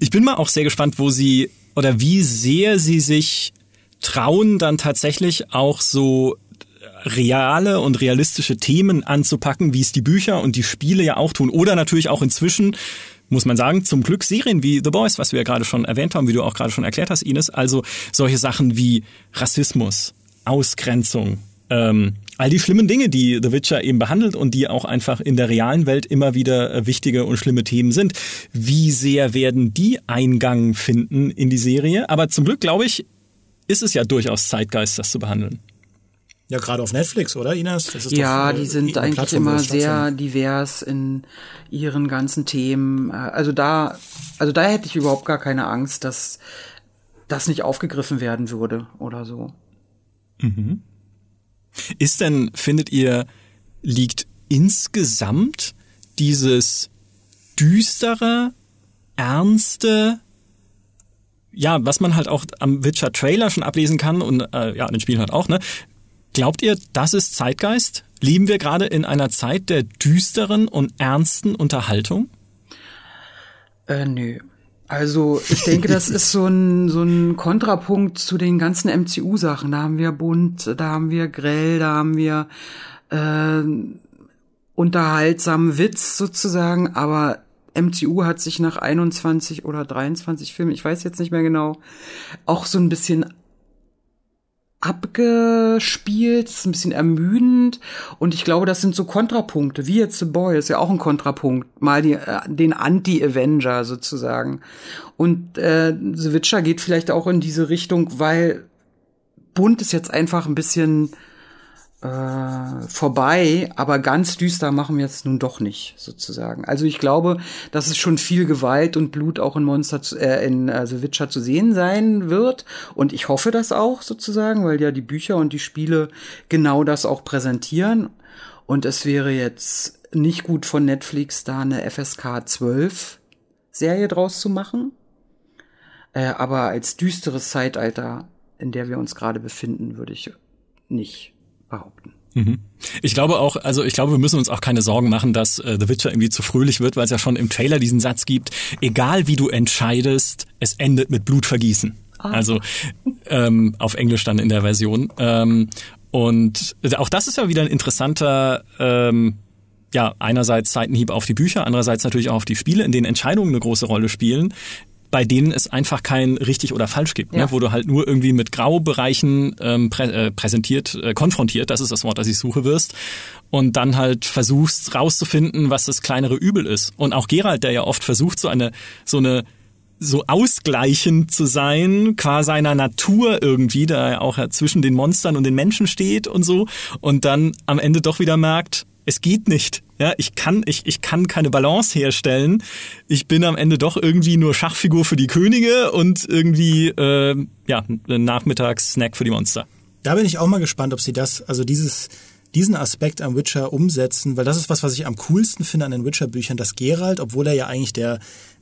Ich bin mal auch sehr gespannt, wo sie oder wie sehr sie sich trauen, dann tatsächlich auch so reale und realistische Themen anzupacken, wie es die Bücher und die Spiele ja auch tun. Oder natürlich auch inzwischen muss man sagen, zum Glück Serien wie The Boys, was wir ja gerade schon erwähnt haben, wie du auch gerade schon erklärt hast, Ines. Also solche Sachen wie Rassismus, Ausgrenzung, ähm, all die schlimmen Dinge, die The Witcher eben behandelt und die auch einfach in der realen Welt immer wieder äh, wichtige und schlimme Themen sind. Wie sehr werden die Eingang finden in die Serie? Aber zum Glück, glaube ich, ist es ja durchaus Zeitgeist, das zu behandeln. Ja, gerade auf Netflix, oder Ines? ja, doch, die sind eigentlich Plattform, immer sehr divers in ihren ganzen Themen. Also da, also da hätte ich überhaupt gar keine Angst, dass das nicht aufgegriffen werden würde oder so. Mhm. Ist denn, findet ihr, liegt insgesamt dieses düstere, ernste, ja, was man halt auch am Witcher Trailer schon ablesen kann und äh, ja, an den Spielen halt auch, ne? Glaubt ihr, das ist Zeitgeist? Leben wir gerade in einer Zeit der düsteren und ernsten Unterhaltung? Äh, nö. Also ich denke, das ist so ein, so ein Kontrapunkt zu den ganzen MCU-Sachen. Da haben wir bunt, da haben wir grell, da haben wir äh, unterhaltsamen Witz sozusagen, aber MCU hat sich nach 21 oder 23 Filmen, ich weiß jetzt nicht mehr genau, auch so ein bisschen abgespielt, ist ein bisschen ermüdend. Und ich glaube, das sind so Kontrapunkte, wie jetzt The Boy ist ja auch ein Kontrapunkt, mal die, äh, den Anti-Avenger sozusagen. Und äh, The Witcher geht vielleicht auch in diese Richtung, weil bunt ist jetzt einfach ein bisschen äh, vorbei, aber ganz düster machen wir es nun doch nicht, sozusagen. Also ich glaube, dass es schon viel Gewalt und Blut auch in Monster zu, äh, in also Witcher zu sehen sein wird. Und ich hoffe das auch sozusagen, weil ja die Bücher und die Spiele genau das auch präsentieren. Und es wäre jetzt nicht gut von Netflix da eine FSK 12 Serie draus zu machen. Äh, aber als düsteres Zeitalter, in der wir uns gerade befinden, würde ich nicht behaupten. Mhm. Ich glaube auch, also ich glaube, wir müssen uns auch keine Sorgen machen, dass äh, The Witcher irgendwie zu fröhlich wird, weil es ja schon im Trailer diesen Satz gibt, egal wie du entscheidest, es endet mit Blutvergießen. Ah. Also ähm, auf Englisch dann in der Version. Ähm, und auch das ist ja wieder ein interessanter ähm, ja, einerseits Seitenhieb auf die Bücher, andererseits natürlich auch auf die Spiele, in denen Entscheidungen eine große Rolle spielen, bei denen es einfach kein richtig oder falsch gibt, ne? ja. ne? wo du halt nur irgendwie mit Graubereichen ähm, prä äh, präsentiert, äh, konfrontiert, das ist das Wort, das ich suche wirst, und dann halt versuchst rauszufinden, was das kleinere Übel ist. Und auch Gerald, der ja oft versucht, so eine so eine so ausgleichend zu sein, qua seiner Natur irgendwie, da er auch zwischen den Monstern und den Menschen steht und so, und dann am Ende doch wieder merkt, es geht nicht. Ja, ich kann, ich, ich kann keine Balance herstellen. Ich bin am Ende doch irgendwie nur Schachfigur für die Könige und irgendwie, äh, ja, ein Nachmittagssnack für die Monster. Da bin ich auch mal gespannt, ob sie das, also dieses, diesen Aspekt am Witcher umsetzen, weil das ist was, was ich am coolsten finde an den Witcher-Büchern, dass Geralt, obwohl er ja eigentlich der,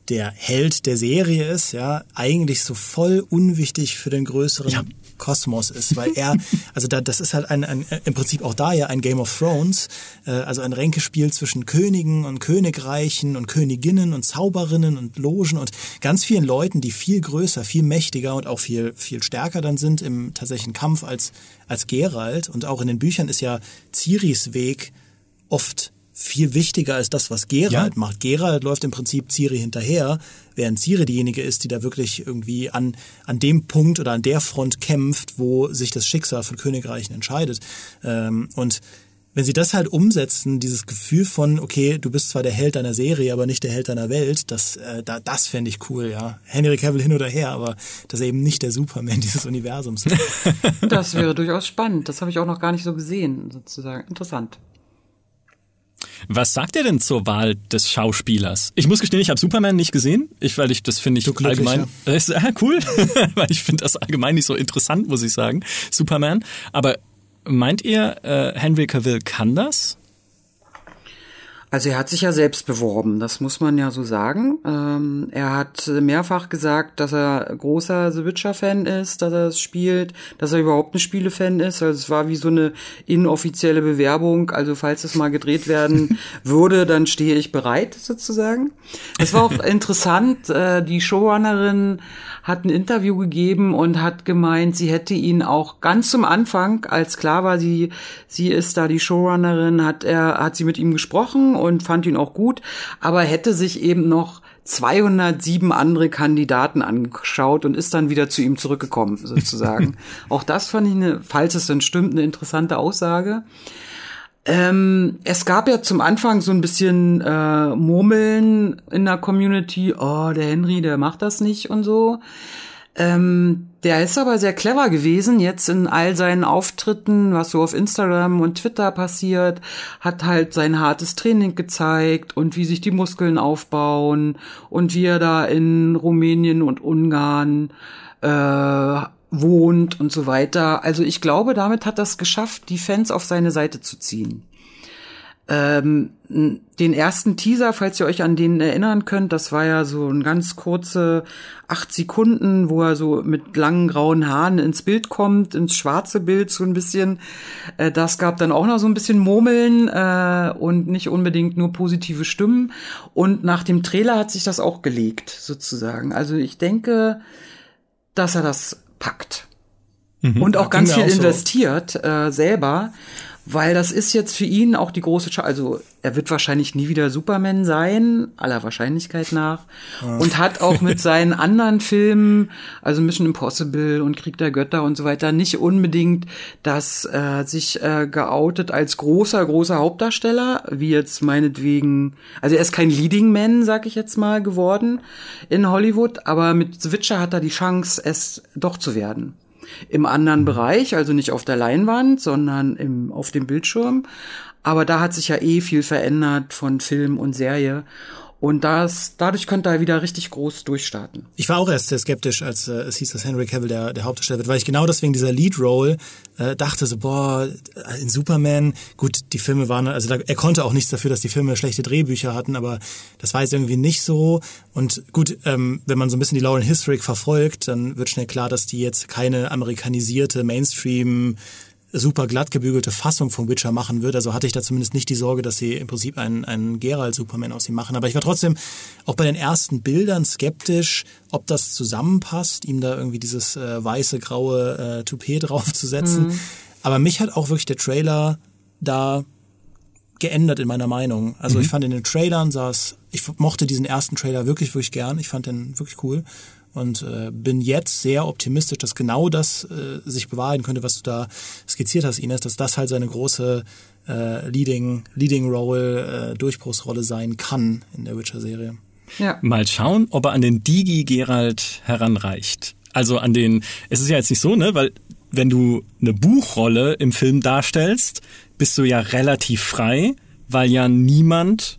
der Held der Serie ist, ja, eigentlich so voll unwichtig für den größeren ja. Kosmos ist, weil er, also da, das ist halt ein, ein, im Prinzip auch da ja ein Game of Thrones, äh, also ein Ränkespiel zwischen Königen und Königreichen und Königinnen und Zauberinnen und Logen und ganz vielen Leuten, die viel größer, viel mächtiger und auch viel, viel stärker dann sind im tatsächlichen Kampf als, als Geralt. Und auch in den Büchern ist ja Ciris Weg oft viel wichtiger als das, was Gerald ja. macht. Gerald läuft im Prinzip Ciri hinterher, während Ciri diejenige ist, die da wirklich irgendwie an, an dem Punkt oder an der Front kämpft, wo sich das Schicksal von Königreichen entscheidet. Ähm, und wenn sie das halt umsetzen, dieses Gefühl von, okay, du bist zwar der Held deiner Serie, aber nicht der Held deiner Welt, das, äh, da, das fände ich cool, ja. Henry Cavill hin oder her, aber dass er eben nicht der Superman dieses Universums ist. Das wäre durchaus spannend. Das habe ich auch noch gar nicht so gesehen, sozusagen. Interessant. Was sagt er denn zur Wahl des Schauspielers? Ich muss gestehen, ich habe Superman nicht gesehen, ich, weil ich das finde ich allgemein ist, äh, cool, weil ich finde das allgemein nicht so interessant, muss ich sagen. Superman. Aber meint ihr, äh, Henry Cavill kann das? Also er hat sich ja selbst beworben, das muss man ja so sagen. Ähm, er hat mehrfach gesagt, dass er großer The Witcher-Fan ist, dass er es spielt, dass er überhaupt ein Spiele-Fan ist. Also es war wie so eine inoffizielle Bewerbung. Also falls es mal gedreht werden würde, dann stehe ich bereit sozusagen. Es war auch interessant, äh, die Showrunnerin hat ein Interview gegeben und hat gemeint, sie hätte ihn auch ganz zum Anfang, als klar war, sie, sie ist da die Showrunnerin, hat er, hat sie mit ihm gesprochen und fand ihn auch gut, aber hätte sich eben noch 207 andere Kandidaten angeschaut und ist dann wieder zu ihm zurückgekommen, sozusagen. auch das fand ich eine, falls es denn stimmt, eine interessante Aussage. Ähm, es gab ja zum Anfang so ein bisschen äh, Murmeln in der Community, oh, der Henry, der macht das nicht und so. Ähm, der ist aber sehr clever gewesen, jetzt in all seinen Auftritten, was so auf Instagram und Twitter passiert, hat halt sein hartes Training gezeigt und wie sich die Muskeln aufbauen und wie er da in Rumänien und Ungarn äh, wohnt und so weiter. Also ich glaube, damit hat das geschafft, die Fans auf seine Seite zu ziehen. Ähm, den ersten Teaser, falls ihr euch an den erinnern könnt, das war ja so ein ganz kurze acht Sekunden, wo er so mit langen grauen Haaren ins Bild kommt, ins schwarze Bild so ein bisschen. Äh, das gab dann auch noch so ein bisschen Murmeln äh, und nicht unbedingt nur positive Stimmen. Und nach dem Trailer hat sich das auch gelegt, sozusagen. Also ich denke, dass er das packt. Mhm, und auch ganz viel investiert so. äh, selber, weil das ist jetzt für ihn auch die große, Sch also er wird wahrscheinlich nie wieder Superman sein, aller Wahrscheinlichkeit nach, ja. und hat auch mit seinen anderen Filmen, also Mission Impossible und Krieg der Götter und so weiter, nicht unbedingt das äh, sich äh, geoutet als großer, großer Hauptdarsteller, wie jetzt meinetwegen, also er ist kein Leading Man, sag ich jetzt mal, geworden in Hollywood, aber mit The Witcher hat er die Chance, es doch zu werden im anderen Bereich, also nicht auf der Leinwand, sondern im, auf dem Bildschirm. Aber da hat sich ja eh viel verändert von Film und Serie. Und das, dadurch könnte er wieder richtig groß durchstarten. Ich war auch erst sehr skeptisch, als äh, es hieß, dass Henry Cavill der, der Hauptdarsteller wird, weil ich genau deswegen dieser Lead-Role äh, dachte so, boah, in Superman, gut, die Filme waren, also da, er konnte auch nichts dafür, dass die Filme schlechte Drehbücher hatten, aber das war jetzt irgendwie nicht so. Und gut, ähm, wenn man so ein bisschen die Lauren Historic verfolgt, dann wird schnell klar, dass die jetzt keine amerikanisierte Mainstream super glatt gebügelte Fassung von Witcher machen wird. Also hatte ich da zumindest nicht die Sorge, dass sie im Prinzip einen, einen Geralt-Superman aus ihm machen. Aber ich war trotzdem auch bei den ersten Bildern skeptisch, ob das zusammenpasst, ihm da irgendwie dieses äh, weiße, graue äh, Toupet draufzusetzen. Mhm. Aber mich hat auch wirklich der Trailer da geändert in meiner Meinung. Also mhm. ich fand in den Trailern saß, ich mochte diesen ersten Trailer wirklich, wirklich gern. Ich fand den wirklich cool und äh, bin jetzt sehr optimistisch, dass genau das äh, sich bewahrheiten könnte, was du da skizziert hast, Ines, dass das halt seine große äh, Leading, Leading Role, äh, Durchbruchsrolle sein kann in der Witcher-Serie. Ja. Mal schauen, ob er an den Digi Gerald heranreicht. Also an den, es ist ja jetzt nicht so, ne, weil wenn du eine Buchrolle im Film darstellst, bist du ja relativ frei, weil ja niemand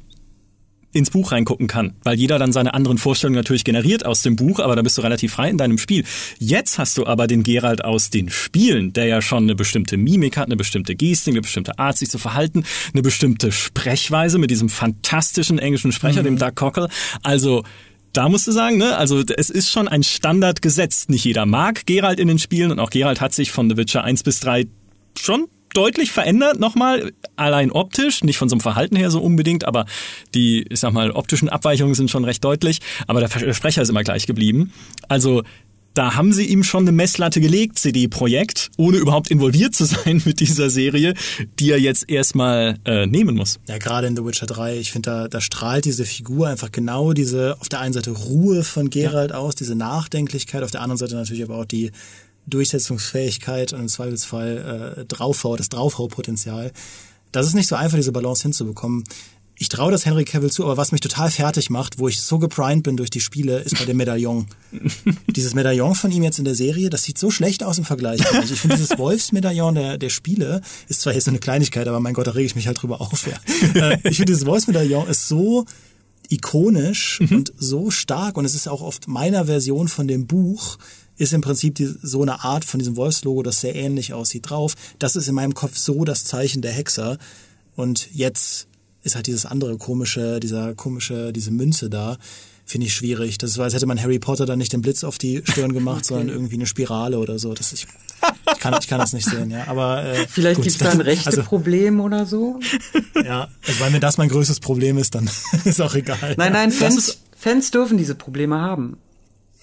ins Buch reingucken kann, weil jeder dann seine anderen Vorstellungen natürlich generiert aus dem Buch, aber da bist du relativ frei in deinem Spiel. Jetzt hast du aber den Gerald aus den Spielen, der ja schon eine bestimmte Mimik hat, eine bestimmte Gestik, eine bestimmte Art, sich zu verhalten, eine bestimmte Sprechweise mit diesem fantastischen englischen Sprecher, mhm. dem Doug Cockle. Also da musst du sagen, ne, also es ist schon ein Standard gesetzt. Nicht jeder mag Gerald in den Spielen und auch Gerald hat sich von The Witcher 1 bis 3 schon deutlich verändert nochmal, allein optisch, nicht von so einem Verhalten her so unbedingt, aber die, ich sag mal, optischen Abweichungen sind schon recht deutlich, aber der Sprecher ist immer gleich geblieben. Also da haben sie ihm schon eine Messlatte gelegt, CD-Projekt, ohne überhaupt involviert zu sein mit dieser Serie, die er jetzt erstmal äh, nehmen muss. Ja, gerade in The Witcher 3, ich finde, da, da strahlt diese Figur einfach genau diese, auf der einen Seite Ruhe von Geralt ja. aus, diese Nachdenklichkeit, auf der anderen Seite natürlich aber auch die Durchsetzungsfähigkeit und im Zweifelsfall äh, Draufhau, das Draufhaupotenzial. Das ist nicht so einfach, diese Balance hinzubekommen. Ich traue das Henry Cavill zu, aber was mich total fertig macht, wo ich so geprimed bin durch die Spiele, ist bei dem Medaillon. dieses Medaillon von ihm jetzt in der Serie, das sieht so schlecht aus im Vergleich. Ich, ich finde dieses Wolfsmedaillon der, der Spiele ist zwar jetzt so eine Kleinigkeit, aber mein Gott, da rege ich mich halt drüber auf. Ja. Äh, ich finde dieses Wolfsmedaillon ist so ikonisch mhm. und so stark und es ist auch oft meiner Version von dem Buch ist im Prinzip die, so eine Art von diesem Wolfslogo, das sehr ähnlich aussieht, drauf. Das ist in meinem Kopf so das Zeichen der Hexer. Und jetzt ist halt dieses andere komische, dieser komische, diese Münze da, finde ich schwierig. Das ist, als hätte man Harry Potter dann nicht den Blitz auf die Stirn gemacht, okay. sondern irgendwie eine Spirale oder so. Das ich, ich kann, ich kann das nicht sehen, ja. Aber äh, vielleicht gibt es da ein rechte also, Problem oder so. Ja, also weil mir das mein größtes Problem ist, dann ist auch egal. Nein, nein, Fans, Fans dürfen diese Probleme haben.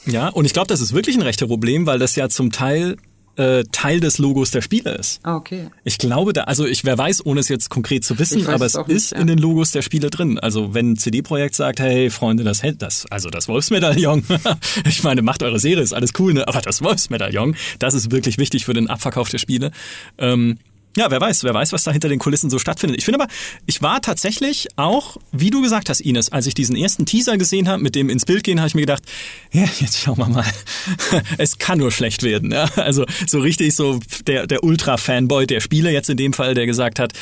Ja, und ich glaube, das ist wirklich ein rechter Problem, weil das ja zum Teil äh, Teil des Logos der Spiele ist. Ah, okay. Ich glaube, da, also ich wer weiß, ohne es jetzt konkret zu wissen, aber es, es ist ja. in den Logos der Spiele drin. Also wenn ein CD-Projekt sagt, hey Freunde, das hält das, also das Wolfsmedaillon, ich meine, macht eure Serie, ist alles cool, ne? aber das Wolfsmedaillon, das ist wirklich wichtig für den Abverkauf der Spiele. Ähm, ja, wer weiß, wer weiß, was da hinter den Kulissen so stattfindet. Ich finde aber, ich war tatsächlich auch, wie du gesagt hast, Ines, als ich diesen ersten Teaser gesehen habe, mit dem ins Bild gehen, habe ich mir gedacht, ja, jetzt schauen wir mal. es kann nur schlecht werden. Ja? Also so richtig so der, der Ultra-Fanboy der Spiele jetzt in dem Fall, der gesagt hat,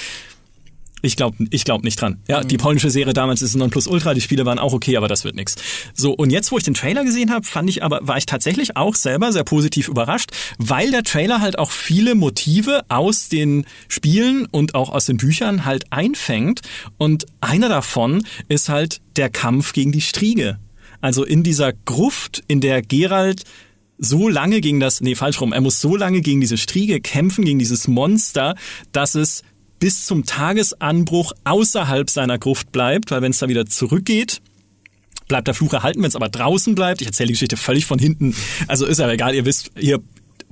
ich glaube ich glaub nicht dran. Ja, mhm. die polnische Serie damals ist ein Ultra, die Spiele waren auch okay, aber das wird nichts. So, und jetzt, wo ich den Trailer gesehen habe, fand ich aber, war ich tatsächlich auch selber sehr positiv überrascht, weil der Trailer halt auch viele Motive aus den Spielen und auch aus den Büchern halt einfängt. Und einer davon ist halt der Kampf gegen die Striege. Also in dieser Gruft, in der Gerald so lange gegen das, nee, falsch rum, er muss so lange gegen diese Striege kämpfen, gegen dieses Monster, dass es bis zum Tagesanbruch außerhalb seiner Gruft bleibt, weil wenn es da wieder zurückgeht, bleibt der Fluch erhalten, wenn es aber draußen bleibt. Ich erzähle die Geschichte völlig von hinten. Also ist aber egal, ihr wisst, ihr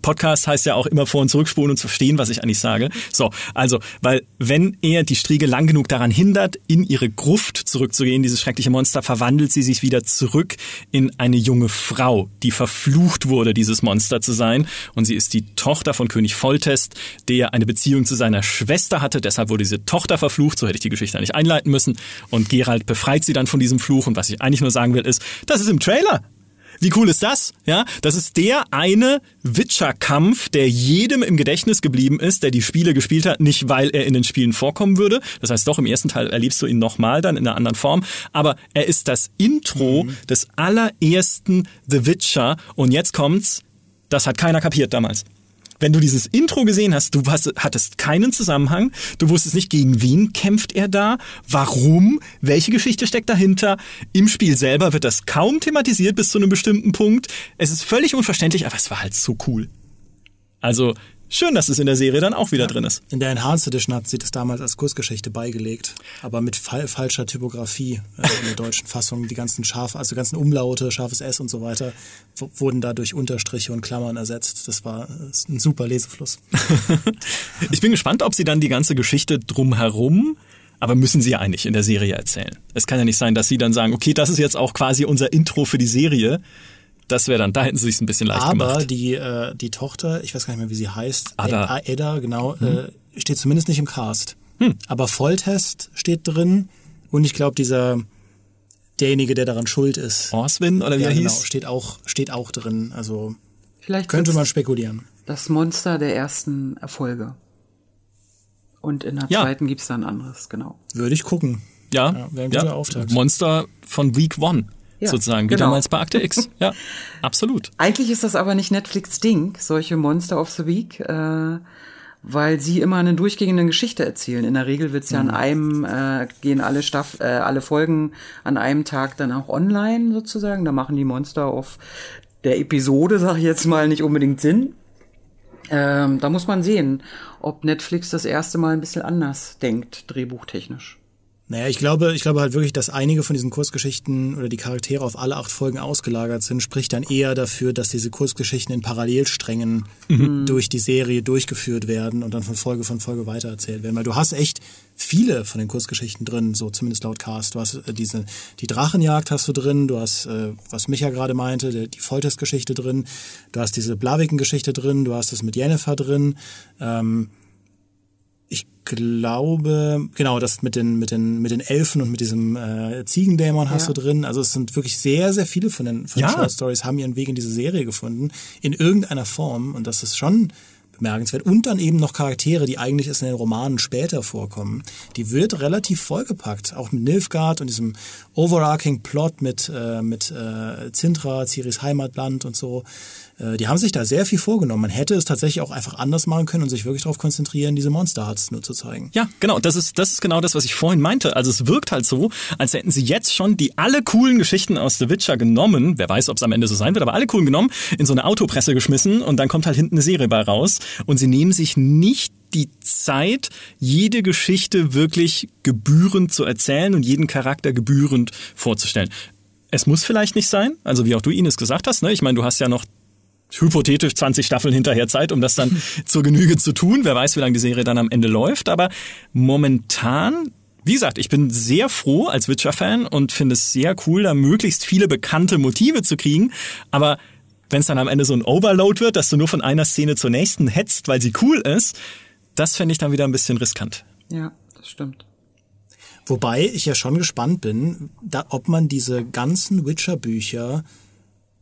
Podcast heißt ja auch immer vor- und zurückspulen und zu verstehen, was ich eigentlich sage. So, also, weil wenn er die Striege lang genug daran hindert, in ihre Gruft zurückzugehen, dieses schreckliche Monster, verwandelt sie sich wieder zurück in eine junge Frau, die verflucht wurde, dieses Monster zu sein. Und sie ist die Tochter von König Foltest, der eine Beziehung zu seiner Schwester hatte. Deshalb wurde diese Tochter verflucht. So hätte ich die Geschichte eigentlich einleiten müssen. Und Gerald befreit sie dann von diesem Fluch. Und was ich eigentlich nur sagen will, ist, das ist im Trailer. Wie cool ist das? Ja, das ist der eine Witcher-Kampf, der jedem im Gedächtnis geblieben ist, der die Spiele gespielt hat, nicht weil er in den Spielen vorkommen würde. Das heißt, doch im ersten Teil erlebst du ihn nochmal dann in einer anderen Form. Aber er ist das Intro mhm. des allerersten The Witcher. Und jetzt kommt's. Das hat keiner kapiert damals. Wenn du dieses Intro gesehen hast, du hast, hattest keinen Zusammenhang, du wusstest nicht, gegen wen kämpft er da, warum, welche Geschichte steckt dahinter. Im Spiel selber wird das kaum thematisiert bis zu einem bestimmten Punkt. Es ist völlig unverständlich, aber es war halt so cool. Also Schön, dass es in der Serie dann auch wieder ja. drin ist. In der Enhanced Edition hat sie das damals als Kursgeschichte beigelegt, aber mit fa falscher Typografie äh, in der deutschen Fassung. Die ganzen scharf, also ganzen Umlaute, scharfes S und so weiter, wurden dadurch Unterstriche und Klammern ersetzt. Das war äh, ein super Lesefluss. ich bin gespannt, ob sie dann die ganze Geschichte drumherum aber müssen sie ja eigentlich in der Serie erzählen. Es kann ja nicht sein, dass sie dann sagen, okay, das ist jetzt auch quasi unser Intro für die Serie das wäre dann, da hätten sie sich ein bisschen leicht Aber gemacht. Aber die, äh, die Tochter, ich weiß gar nicht mehr, wie sie heißt, Ada, Ada genau, hm. äh, steht zumindest nicht im Cast. Hm. Aber Volltest steht drin und ich glaube, dieser derjenige, der daran schuld ist. Orswin oder wie ja, er genau, hieß? steht auch, steht auch drin. Also Vielleicht könnte man spekulieren. Das Monster der ersten Erfolge. Und in der ja. zweiten gibt's dann anderes, genau. Würde ich gucken. Ja, ja, wäre ein guter ja. Auftakt. Monster von Week One ja, sozusagen, wie genau. damals bei Akte X. Ja, absolut. Eigentlich ist das aber nicht Netflix-Ding, solche Monster of the Week, äh, weil sie immer eine durchgehende Geschichte erzählen. In der Regel wird's ja mhm. an einem, äh, gehen alle Staff, äh, alle Folgen an einem Tag dann auch online sozusagen. Da machen die Monster auf der Episode, sag ich jetzt mal, nicht unbedingt Sinn. Ähm, da muss man sehen, ob Netflix das erste Mal ein bisschen anders denkt, drehbuchtechnisch. Naja, ich glaube, ich glaube halt wirklich, dass einige von diesen Kurzgeschichten oder die Charaktere auf alle acht Folgen ausgelagert sind, spricht dann eher dafür, dass diese Kurzgeschichten in Parallelsträngen mhm. durch die Serie durchgeführt werden und dann von Folge von Folge weitererzählt werden. Weil du hast echt viele von den Kurzgeschichten drin, so zumindest laut Cast. Du hast äh, diese, die Drachenjagd hast du drin, du hast, äh, was Micha gerade meinte, die, die Folters-Geschichte drin, du hast diese Blaviken-Geschichte drin, du hast das mit Jennifer drin, ähm, glaube, genau, das mit den, mit den, mit den Elfen und mit diesem äh, Ziegendämon hast ja. du drin. Also es sind wirklich sehr, sehr viele von den, von ja. den Short Stories haben ihren Weg in diese Serie gefunden, in irgendeiner Form. Und das ist schon bemerkenswert. Und dann eben noch Charaktere, die eigentlich erst in den Romanen später vorkommen. Die wird relativ vollgepackt, auch mit Nilfgaard und diesem overarching Plot mit, äh, mit äh, Zintra, Ciris Heimatland und so. Äh, die haben sich da sehr viel vorgenommen. Man hätte es tatsächlich auch einfach anders machen können und sich wirklich darauf konzentrieren, diese Monster Hearts nur zu zeigen. Ja, genau. Das ist, das ist genau das, was ich vorhin meinte. Also es wirkt halt so, als hätten sie jetzt schon die alle coolen Geschichten aus The Witcher genommen. Wer weiß, ob es am Ende so sein wird, aber alle coolen genommen, in so eine Autopresse geschmissen und dann kommt halt hinten eine Serie bei raus. Und sie nehmen sich nicht die Zeit, jede Geschichte wirklich gebührend zu erzählen und jeden Charakter gebührend vorzustellen. Es muss vielleicht nicht sein, also wie auch du Ines gesagt hast, ne? ich meine, du hast ja noch hypothetisch 20 Staffeln hinterher Zeit, um das dann zur Genüge zu tun. Wer weiß, wie lange die Serie dann am Ende läuft. Aber momentan, wie gesagt, ich bin sehr froh als Witcher-Fan und finde es sehr cool, da möglichst viele bekannte Motive zu kriegen. Aber wenn es dann am Ende so ein Overload wird, dass du nur von einer Szene zur nächsten hetzt, weil sie cool ist, das fände ich dann wieder ein bisschen riskant. Ja, das stimmt. Wobei ich ja schon gespannt bin, da, ob man diese ganzen Witcher-Bücher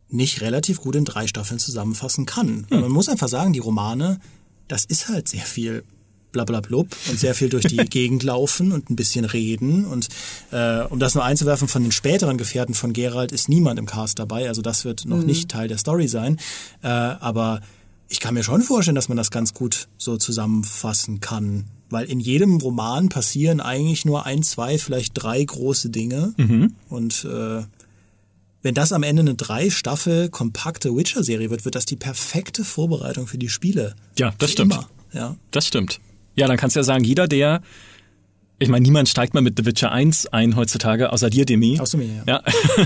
nicht relativ gut in drei Staffeln zusammenfassen kann. Hm. Man muss einfach sagen, die Romane, das ist halt sehr viel blablablub und sehr viel durch die Gegend laufen und ein bisschen reden. Und äh, um das nur einzuwerfen, von den späteren Gefährten von Gerald ist niemand im Cast dabei. Also das wird noch mhm. nicht Teil der Story sein. Äh, aber ich kann mir schon vorstellen, dass man das ganz gut so zusammenfassen kann. Weil in jedem Roman passieren eigentlich nur ein, zwei, vielleicht drei große Dinge. Mhm. Und äh, wenn das am Ende eine drei Staffel kompakte Witcher-Serie wird, wird das die perfekte Vorbereitung für die Spiele. Ja, das stimmt. Immer. Ja. Das stimmt. Ja, dann kannst du ja sagen, jeder, der ich meine, niemand steigt mal mit The Witcher 1 ein heutzutage, außer dir, Demi. Außer mir, ja. ja.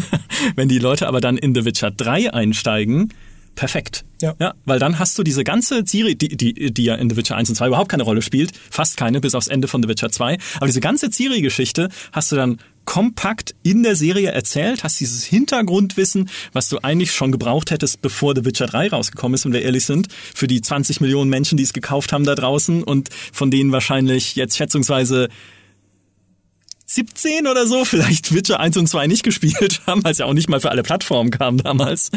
Wenn die Leute aber dann in The Witcher 3 einsteigen, perfekt. Ja. ja. Weil dann hast du diese ganze Serie, die, die, die ja in The Witcher 1 und 2 überhaupt keine Rolle spielt, fast keine, bis aufs Ende von The Witcher 2. Aber diese ganze Ciri-Geschichte hast du dann kompakt in der Serie erzählt, hast dieses Hintergrundwissen, was du eigentlich schon gebraucht hättest, bevor The Witcher 3 rausgekommen ist, wenn wir ehrlich sind, für die 20 Millionen Menschen, die es gekauft haben da draußen und von denen wahrscheinlich jetzt schätzungsweise 17 oder so vielleicht Witcher 1 und 2 nicht gespielt haben, weil es ja auch nicht mal für alle Plattformen kam damals.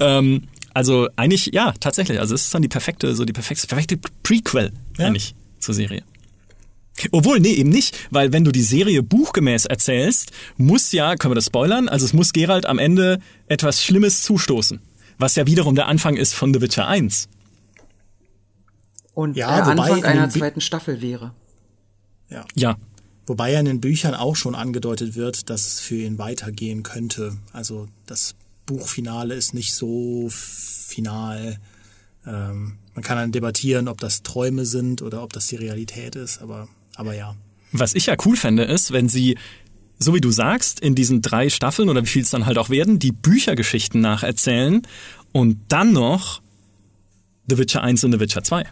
Ähm, also eigentlich, ja, tatsächlich. Also es ist dann die perfekte, so die perfekte, perfekte Prequel ja. eigentlich zur Serie. Obwohl, nee, eben nicht, weil wenn du die Serie buchgemäß erzählst, muss ja, können wir das spoilern, also es muss Gerald am Ende etwas Schlimmes zustoßen. Was ja wiederum der Anfang ist von The Witcher 1. Und ja, der Anfang einer zweiten Staffel wäre. Ja. Ja. Wobei ja in den Büchern auch schon angedeutet wird, dass es für ihn weitergehen könnte. Also das Buchfinale ist nicht so final. Ähm, man kann dann debattieren, ob das Träume sind oder ob das die Realität ist, aber, aber ja. Was ich ja cool fände, ist, wenn sie, so wie du sagst, in diesen drei Staffeln oder wie viel es dann halt auch werden, die Büchergeschichten nacherzählen und dann noch The Witcher 1 und The Witcher 2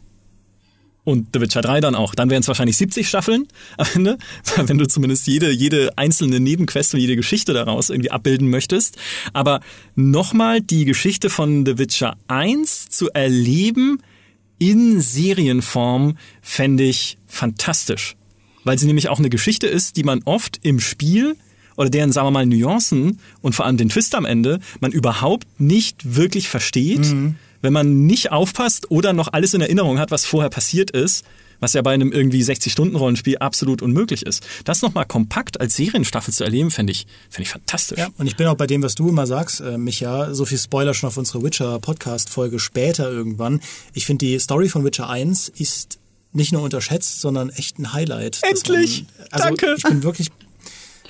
und The Witcher 3 dann auch. Dann wären es wahrscheinlich 70 Staffeln am Ende, wenn du zumindest jede, jede einzelne Nebenquest und jede Geschichte daraus irgendwie abbilden möchtest. Aber nochmal die Geschichte von The Witcher 1 zu erleben in Serienform fände ich fantastisch. Weil sie nämlich auch eine Geschichte ist, die man oft im Spiel oder deren, sagen wir mal, Nuancen und vor allem den Twist am Ende man überhaupt nicht wirklich versteht. Mhm wenn man nicht aufpasst oder noch alles in Erinnerung hat, was vorher passiert ist, was ja bei einem irgendwie 60-Stunden-Rollenspiel absolut unmöglich ist. Das nochmal kompakt als Serienstaffel zu erleben, fände ich, fände ich fantastisch. Ja, und ich bin auch bei dem, was du immer sagst, äh, Micha, so viel Spoiler schon auf unsere Witcher-Podcast-Folge später irgendwann. Ich finde, die Story von Witcher 1 ist nicht nur unterschätzt, sondern echt ein Highlight. Endlich! Man, also Danke! Ich bin wirklich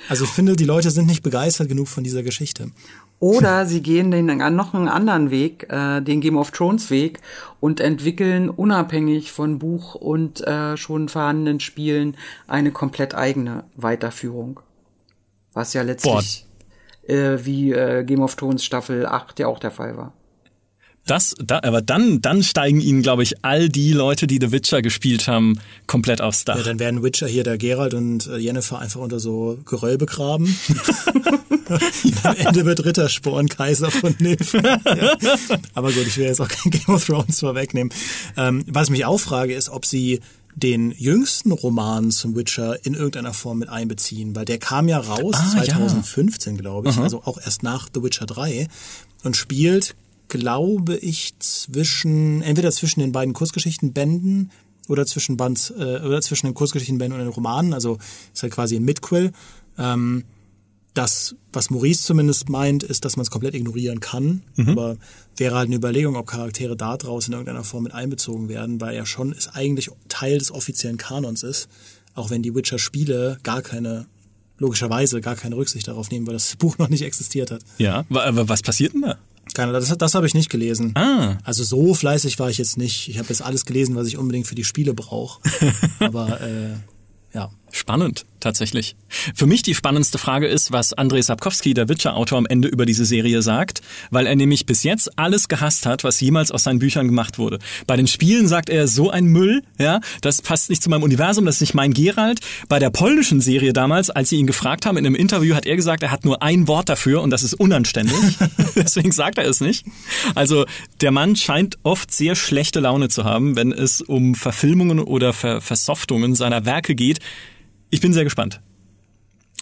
also ich finde, die Leute sind nicht begeistert genug von dieser Geschichte. Oder sie gehen den noch einen anderen Weg, äh, den Game of Thrones Weg und entwickeln unabhängig von Buch und äh, schon vorhandenen Spielen eine komplett eigene Weiterführung. Was ja letztlich äh, wie äh, Game of Thrones Staffel 8 ja auch der Fall war. Das, da, aber dann, dann steigen ihnen, glaube ich, all die Leute, die The Witcher gespielt haben, komplett aufs Dach. Ja, dann werden Witcher hier der Gerald und äh, Jennifer einfach unter so Geröll begraben. Am Ende wird Rittersporn Kaiser von Nilf. ja. Aber gut, ich will jetzt auch kein Game of Thrones vorwegnehmen. Ähm, was ich mich auch frage, ist, ob sie den jüngsten Roman zum Witcher in irgendeiner Form mit einbeziehen, weil der kam ja raus ah, 2015, ja. glaube ich, Aha. also auch erst nach The Witcher 3 und spielt glaube ich, zwischen, entweder zwischen den beiden Kurzgeschichtenbänden oder zwischen Band, äh, oder zwischen den Kurzgeschichtenbänden und den Romanen, also ist halt quasi ein Midquill. Ähm, das, was Maurice zumindest meint, ist, dass man es komplett ignorieren kann. Mhm. Aber wäre halt eine Überlegung, ob Charaktere da draußen in irgendeiner Form mit einbezogen werden, weil er schon ist eigentlich Teil des offiziellen Kanons ist. Auch wenn die Witcher-Spiele gar keine, logischerweise gar keine Rücksicht darauf nehmen, weil das Buch noch nicht existiert hat. Ja, aber was passiert denn da? Keine, das, das habe ich nicht gelesen. Ah. Also so fleißig war ich jetzt nicht. Ich habe jetzt alles gelesen, was ich unbedingt für die Spiele brauche. aber äh, ja. Spannend, tatsächlich. Für mich die spannendste Frage ist, was Andrzej Sapkowski, der Witcher-Autor, am Ende über diese Serie sagt, weil er nämlich bis jetzt alles gehasst hat, was jemals aus seinen Büchern gemacht wurde. Bei den Spielen sagt er, so ein Müll, ja, das passt nicht zu meinem Universum, das ist nicht mein Geralt. Bei der polnischen Serie damals, als sie ihn gefragt haben in einem Interview, hat er gesagt, er hat nur ein Wort dafür und das ist unanständig. Deswegen sagt er es nicht. Also der Mann scheint oft sehr schlechte Laune zu haben, wenn es um Verfilmungen oder Ver Versoftungen seiner Werke geht ich bin sehr gespannt.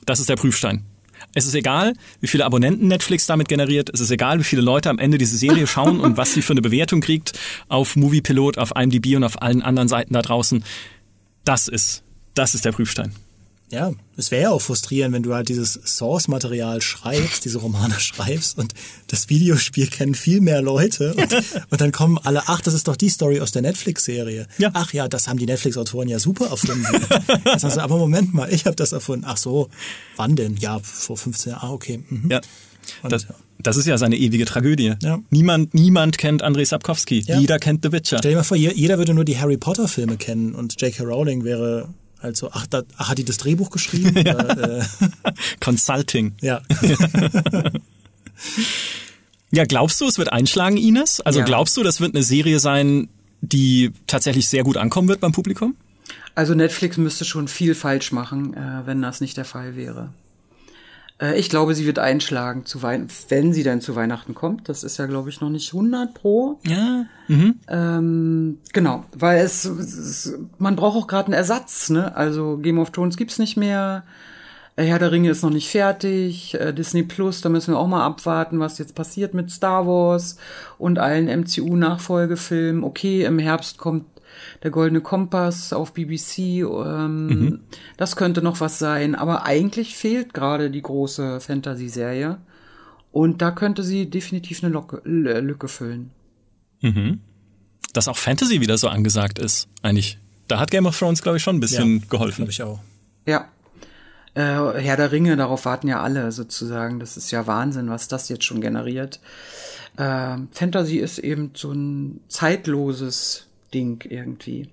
Das ist der Prüfstein. Es ist egal, wie viele Abonnenten Netflix damit generiert. Es ist egal, wie viele Leute am Ende diese Serie schauen und was sie für eine Bewertung kriegt auf Moviepilot, auf IMDb und auf allen anderen Seiten da draußen. Das ist, das ist der Prüfstein. Ja, es wäre ja auch frustrierend, wenn du halt dieses Source-Material schreibst, diese Romane schreibst und das Videospiel kennen viel mehr Leute und, und, dann kommen alle, ach, das ist doch die Story aus der Netflix-Serie. Ja. Ach ja, das haben die Netflix-Autoren ja super erfunden. das heißt, aber Moment mal, ich habe das erfunden. Ach so, wann denn? Ja, vor 15 Jahren. Ah, okay. Mhm. Ja. Und, das, das ist ja seine ewige Tragödie. Ja. Niemand, niemand kennt Andrei Sapkowski. Jeder kennt The Witcher. Stell dir mal vor, jeder würde nur die Harry Potter-Filme kennen und J.K. Rowling wäre also, ach, da, ach, hat die das Drehbuch geschrieben? ja. Oder, äh? Consulting. Ja. ja, glaubst du, es wird einschlagen, Ines? Also ja. glaubst du, das wird eine Serie sein, die tatsächlich sehr gut ankommen wird beim Publikum? Also Netflix müsste schon viel falsch machen, äh, wenn das nicht der Fall wäre. Äh, ich glaube, sie wird einschlagen, zu Wein wenn sie dann zu Weihnachten kommt. Das ist ja, glaube ich, noch nicht 100 pro. Ja. Mhm. Ähm, genau, weil es, es man braucht auch gerade einen Ersatz. Ne? Also Game of Thrones gibt's nicht mehr. Äh, Herr der Ringe ist noch nicht fertig. Äh, Disney Plus, da müssen wir auch mal abwarten, was jetzt passiert mit Star Wars und allen MCU-Nachfolgefilmen. Okay, im Herbst kommt der Goldene Kompass auf BBC. Ähm, mhm. Das könnte noch was sein. Aber eigentlich fehlt gerade die große Fantasy-Serie. Und da könnte sie definitiv eine Locke, Lücke füllen. Mhm. Dass auch Fantasy wieder so angesagt ist, eigentlich. Da hat Game of Thrones, glaube ich, schon ein bisschen ja, geholfen. ich auch. Ja. Äh, Herr der Ringe, darauf warten ja alle sozusagen. Das ist ja Wahnsinn, was das jetzt schon generiert. Äh, Fantasy ist eben so ein zeitloses Ding irgendwie.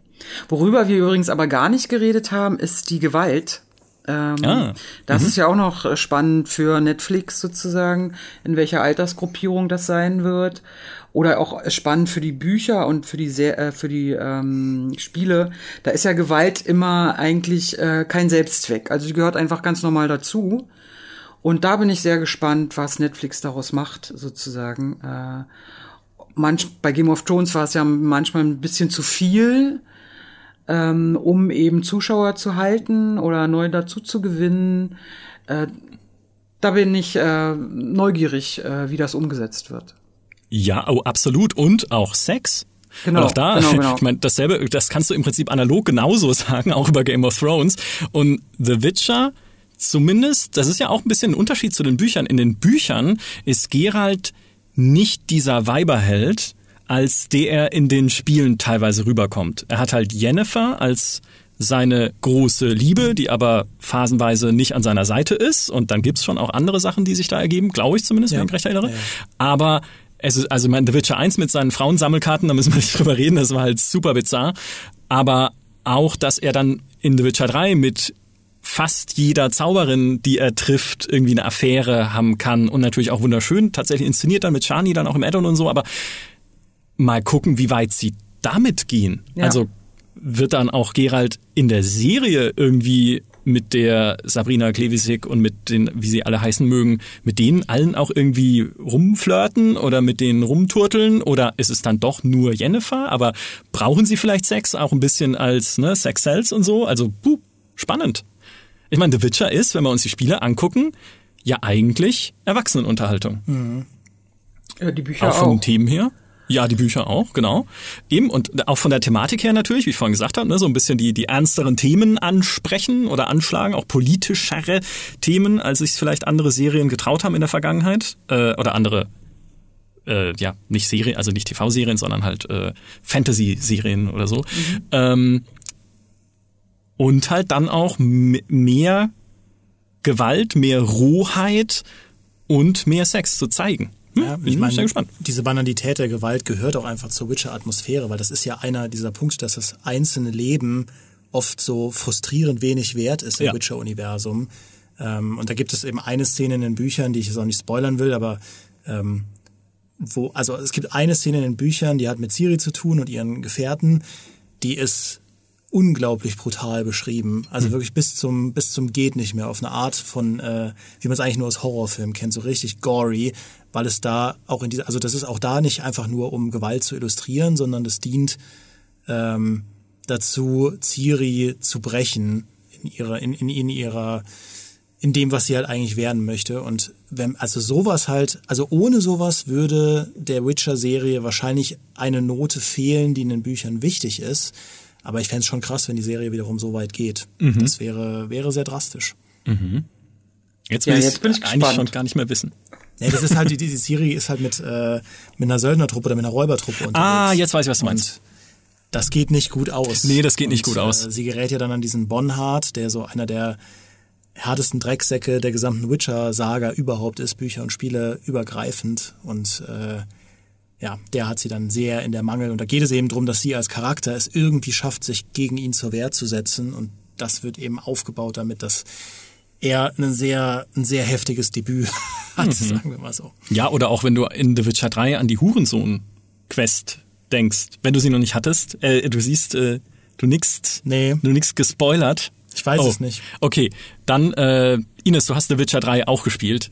Worüber wir übrigens aber gar nicht geredet haben, ist die Gewalt. Ähm, ah, das mhm. ist ja auch noch äh, spannend für Netflix sozusagen, in welcher Altersgruppierung das sein wird. Oder auch spannend für die Bücher und für die, Se äh, für die ähm, Spiele. Da ist ja Gewalt immer eigentlich äh, kein Selbstzweck. Also sie gehört einfach ganz normal dazu. Und da bin ich sehr gespannt, was Netflix daraus macht, sozusagen. Äh, manch, bei Game of Thrones war es ja manchmal ein bisschen zu viel, ähm, um eben Zuschauer zu halten oder neu dazu zu gewinnen. Äh, da bin ich äh, neugierig, äh, wie das umgesetzt wird. Ja, oh, absolut. Und auch Sex. Genau, und auch da, genau, genau. ich meine, dasselbe, das kannst du im Prinzip analog genauso sagen, auch über Game of Thrones. Und The Witcher, zumindest, das ist ja auch ein bisschen ein Unterschied zu den Büchern. In den Büchern ist Geralt nicht dieser Weiberheld, als der er in den Spielen teilweise rüberkommt. Er hat halt Jennifer als seine große Liebe, die aber phasenweise nicht an seiner Seite ist. Und dann gibt's schon auch andere Sachen, die sich da ergeben, glaube ich zumindest, ja. wenn ich recht erinnere. Ja. Aber es ist, also mein The Witcher 1 mit seinen Frauensammelkarten, da müssen wir nicht drüber reden, das war halt super bizarr. Aber auch, dass er dann in The Witcher 3 mit fast jeder Zauberin, die er trifft, irgendwie eine Affäre haben kann und natürlich auch wunderschön, tatsächlich inszeniert dann mit Shani dann auch im Addon und so, aber mal gucken, wie weit sie damit gehen. Ja. Also wird dann auch Gerald in der Serie irgendwie mit der Sabrina Klevisik und mit den, wie sie alle heißen mögen, mit denen allen auch irgendwie rumflirten oder mit denen rumturteln oder ist es dann doch nur Jennifer? Aber brauchen sie vielleicht Sex auch ein bisschen als ne, Sex Cells und so? Also, puh, spannend. Ich meine, The Witcher ist, wenn wir uns die Spiele angucken, ja eigentlich Erwachsenenunterhaltung. Mhm. Ja, die Bücher auch. Von den auch. Themen her. Ja, die Bücher auch, genau. Eben und auch von der Thematik her natürlich, wie ich vorhin gesagt habe, ne, so ein bisschen die, die ernsteren Themen ansprechen oder anschlagen, auch politischere Themen, als sich vielleicht andere Serien getraut haben in der Vergangenheit äh, oder andere äh, ja, nicht Serien, also nicht TV-Serien, sondern halt äh, Fantasy-Serien oder so. Mhm. Ähm, und halt dann auch mehr Gewalt, mehr Rohheit und mehr Sex zu zeigen. Hm? Ja, ich meine, gespannt. diese Banalität der Gewalt gehört auch einfach zur Witcher-Atmosphäre, weil das ist ja einer dieser Punkte, dass das einzelne Leben oft so frustrierend wenig wert ist im ja. Witcher-Universum. Ähm, und da gibt es eben eine Szene in den Büchern, die ich jetzt auch nicht spoilern will, aber ähm, wo, also es gibt eine Szene in den Büchern, die hat mit Ciri zu tun und ihren Gefährten, die ist unglaublich brutal beschrieben. Also mhm. wirklich bis zum, bis zum geht nicht mehr auf eine Art von, äh, wie man es eigentlich nur aus Horrorfilmen kennt, so richtig gory, weil es da auch in dieser, also das ist auch da nicht einfach nur um Gewalt zu illustrieren, sondern das dient ähm, dazu, Ciri zu brechen in ihrer, in, in, in ihrer in dem, was sie halt eigentlich werden möchte. Und wenn, also sowas halt, also ohne sowas würde der Witcher-Serie wahrscheinlich eine Note fehlen, die in den Büchern wichtig ist. Aber ich fände es schon krass, wenn die Serie wiederum so weit geht. Mhm. Das wäre, wäre sehr drastisch. Mhm. Jetzt, will ja, jetzt bin ich eigentlich schon gar nicht mehr wissen. Nee, das ist halt, die, die Serie ist halt mit, äh, mit einer Söldnertruppe oder mit einer Räubertruppe unterwegs. Ah, jetzt weiß ich, was du meinst. das geht nicht gut aus. Nee, das geht Und, nicht gut aus. Äh, sie gerät ja dann an diesen Bonhart, der so einer der härtesten Drecksäcke der gesamten Witcher-Saga überhaupt ist, Bücher und Spiele übergreifend. Und äh, ja, der hat sie dann sehr in der Mangel. Und da geht es eben darum, dass sie als Charakter es irgendwie schafft, sich gegen ihn zur Wehr zu setzen. Und das wird eben aufgebaut damit, dass er ein sehr, ein sehr heftiges Debüt hat, mhm. sagen wir mal so. Ja, oder auch wenn du in The Witcher 3 an die Hurensohn-Quest denkst, wenn du sie noch nicht hattest, äh, du siehst, äh, du nix, nee. du nix gespoilert. Ich weiß oh. es nicht. Okay, dann äh, Ines, du hast The Witcher 3 auch gespielt.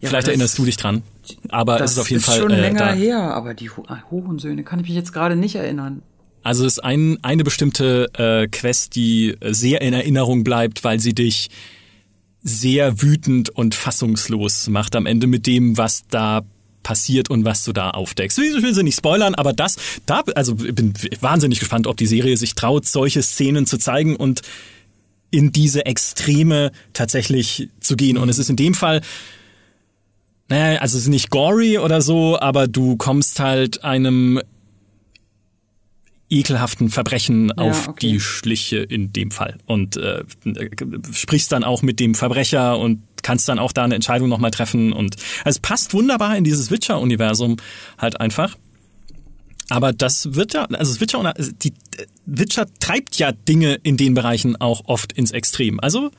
Ja, Vielleicht erinnerst du dich dran. Aber es ist auf jeden Fall. Das ist schon äh, länger da. her, aber die Hurensöhne kann ich mich jetzt gerade nicht erinnern. Also es ist ein, eine bestimmte äh, Quest, die sehr in Erinnerung bleibt, weil sie dich sehr wütend und fassungslos macht am Ende mit dem, was da passiert und was du da aufdeckst. Ich will sie nicht spoilern, aber das, da, also ich bin wahnsinnig gespannt, ob die Serie sich traut, solche Szenen zu zeigen und in diese Extreme tatsächlich zu gehen. Und es ist in dem Fall, naja, also es ist nicht gory oder so, aber du kommst halt einem ekelhaften Verbrechen ja, auf okay. die Schliche in dem Fall und äh, sprichst dann auch mit dem Verbrecher und kannst dann auch da eine Entscheidung nochmal treffen und also es passt wunderbar in dieses Witcher-Universum halt einfach. Aber das wird ja, also Witcher, die Witcher treibt ja Dinge in den Bereichen auch oft ins Extrem. Also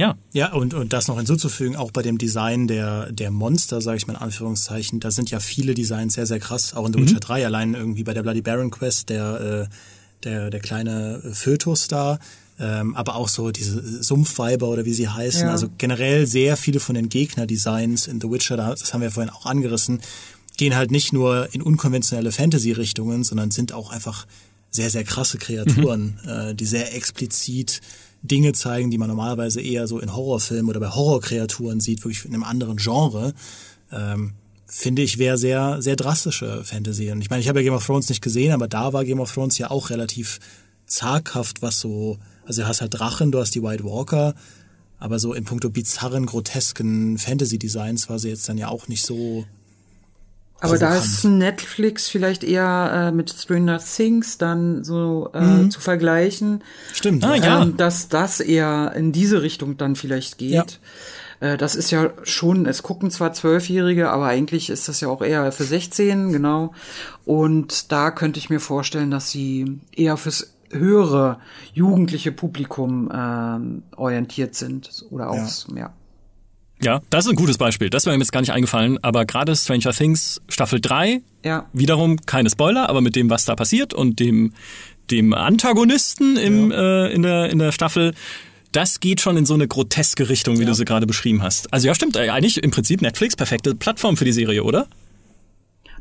ja. Ja, und, und das noch hinzuzufügen, auch bei dem Design der, der Monster, sage ich mal in Anführungszeichen, da sind ja viele Designs sehr, sehr krass. Auch in The mhm. Witcher 3, allein irgendwie bei der Bloody Baron Quest, der, äh, der, der kleine Fötus da, ähm, aber auch so diese Sumpfweiber oder wie sie heißen. Ja. Also generell sehr viele von den Gegner-Designs in The Witcher, das haben wir vorhin auch angerissen, gehen halt nicht nur in unkonventionelle Fantasy-Richtungen, sondern sind auch einfach sehr, sehr krasse Kreaturen, mhm. äh, die sehr explizit Dinge zeigen, die man normalerweise eher so in Horrorfilmen oder bei Horrorkreaturen sieht, wirklich in einem anderen Genre. Ähm, finde ich, wäre sehr, sehr drastische Fantasy. Und ich meine, ich habe ja Game of Thrones nicht gesehen, aber da war Game of Thrones ja auch relativ zaghaft, was so, also du hast halt Drachen, du hast die White Walker, aber so in puncto bizarren, grotesken Fantasy-Designs war sie jetzt dann ja auch nicht so aber da ist Netflix vielleicht eher äh, mit Stranger Things dann so äh, mhm. zu vergleichen. Stimmt. Ah, ja. Ähm, dass das eher in diese Richtung dann vielleicht geht. Ja. Äh, das ist ja schon, es gucken zwar Zwölfjährige, aber eigentlich ist das ja auch eher für 16, genau. Und da könnte ich mir vorstellen, dass sie eher fürs höhere jugendliche Publikum äh, orientiert sind oder aufs, ja. ja. Ja, das ist ein gutes Beispiel. Das wäre mir jetzt gar nicht eingefallen. Aber gerade Stranger Things Staffel 3, ja. wiederum keine Spoiler, aber mit dem, was da passiert und dem, dem Antagonisten im, ja. äh, in, der, in der Staffel, das geht schon in so eine groteske Richtung, wie ja. du sie gerade beschrieben hast. Also ja, stimmt. Äh, eigentlich im Prinzip Netflix perfekte Plattform für die Serie, oder?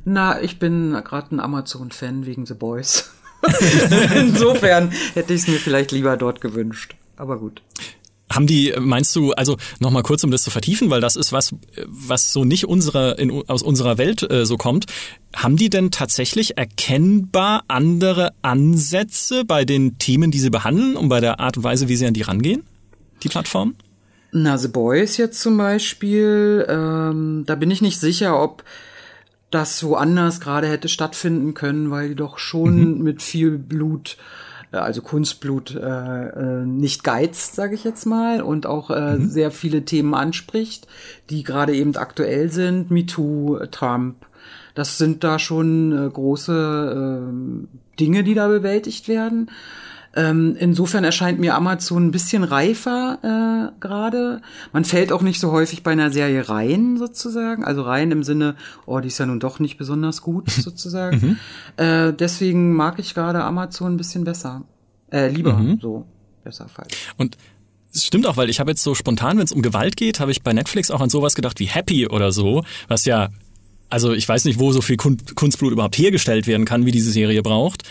Na, ich bin gerade ein Amazon-Fan wegen The Boys. Insofern hätte ich es mir vielleicht lieber dort gewünscht. Aber gut. Haben die, meinst du, also nochmal kurz, um das zu vertiefen, weil das ist was, was so nicht unsere, in, aus unserer Welt äh, so kommt. Haben die denn tatsächlich erkennbar andere Ansätze bei den Themen, die sie behandeln und bei der Art und Weise, wie sie an die rangehen, die Plattform? Na, The Boys jetzt zum Beispiel, ähm, da bin ich nicht sicher, ob das woanders gerade hätte stattfinden können, weil die doch schon mhm. mit viel Blut äh, also Kunstblut äh, äh, nicht geizt, sage ich jetzt mal, und auch äh, mhm. sehr viele Themen anspricht, die gerade eben aktuell sind, MeToo, Trump. Das sind da schon äh, große äh, Dinge, die da bewältigt werden. Ähm, insofern erscheint mir Amazon ein bisschen reifer äh, gerade. Man fällt auch nicht so häufig bei einer Serie rein, sozusagen. Also rein im Sinne, oh, die ist ja nun doch nicht besonders gut, sozusagen. mhm. äh, deswegen mag ich gerade Amazon ein bisschen besser. Äh, lieber, mhm. so. Besser falsch. Und es stimmt auch, weil ich habe jetzt so spontan, wenn es um Gewalt geht, habe ich bei Netflix auch an sowas gedacht wie Happy oder so, was ja, also ich weiß nicht, wo so viel Kunstblut überhaupt hergestellt werden kann, wie diese Serie braucht.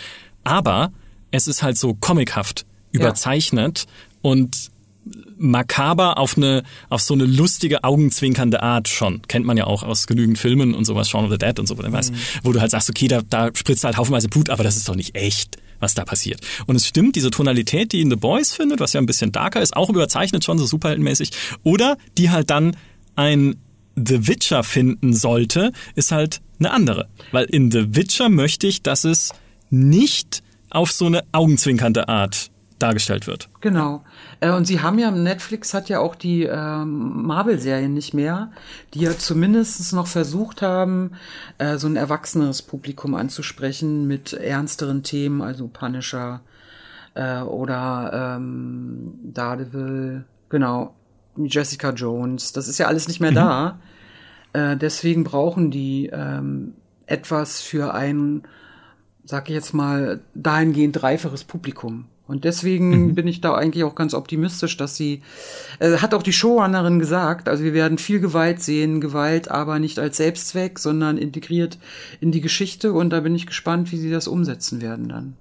Aber es ist halt so comichaft überzeichnet ja. und makaber auf eine auf so eine lustige augenzwinkernde Art schon kennt man ja auch aus genügend Filmen und sowas Shaun of the Dead und so mhm. weißt, wo du halt sagst okay da, da spritzt halt haufenweise Blut aber das ist doch nicht echt was da passiert und es stimmt diese Tonalität die in The Boys findet was ja ein bisschen darker ist auch überzeichnet schon so superheldenmäßig oder die halt dann ein The Witcher finden sollte ist halt eine andere weil in The Witcher möchte ich dass es nicht auf so eine augenzwinkernde Art dargestellt wird. Genau. Äh, und sie haben ja, Netflix hat ja auch die ähm, Marvel-Serien nicht mehr, die ja zumindest noch versucht haben, äh, so ein erwachseneres Publikum anzusprechen mit ernsteren Themen, also Punisher äh, oder ähm, Daredevil, genau, Jessica Jones. Das ist ja alles nicht mehr mhm. da. Äh, deswegen brauchen die ähm, etwas für ein sag ich jetzt mal, dahingehend reiferes Publikum. Und deswegen mhm. bin ich da eigentlich auch ganz optimistisch, dass sie, äh, hat auch die Showrunnerin gesagt, also wir werden viel Gewalt sehen, Gewalt aber nicht als Selbstzweck, sondern integriert in die Geschichte und da bin ich gespannt, wie sie das umsetzen werden dann.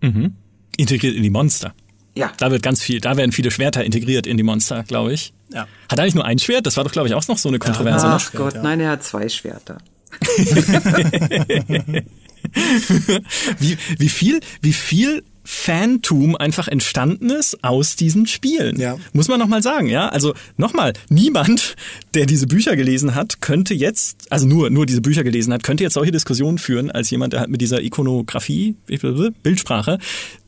Mhm. Integriert in die Monster. Ja. Da wird ganz viel, da werden viele Schwerter integriert in die Monster, glaube ich. Ja. Hat er eigentlich nur ein Schwert? Das war doch, glaube ich, auch noch so eine Kontroverse. Ja, ach Gott, ja. nein, er hat zwei Schwerter. wie, wie viel, wie viel Fantum einfach entstanden ist aus diesen Spielen. Ja. Muss man nochmal sagen, ja? Also nochmal, niemand, der diese Bücher gelesen hat, könnte jetzt, also nur, nur diese Bücher gelesen hat, könnte jetzt solche Diskussionen führen, als jemand, der halt mit dieser Ikonografie, Bildsprache,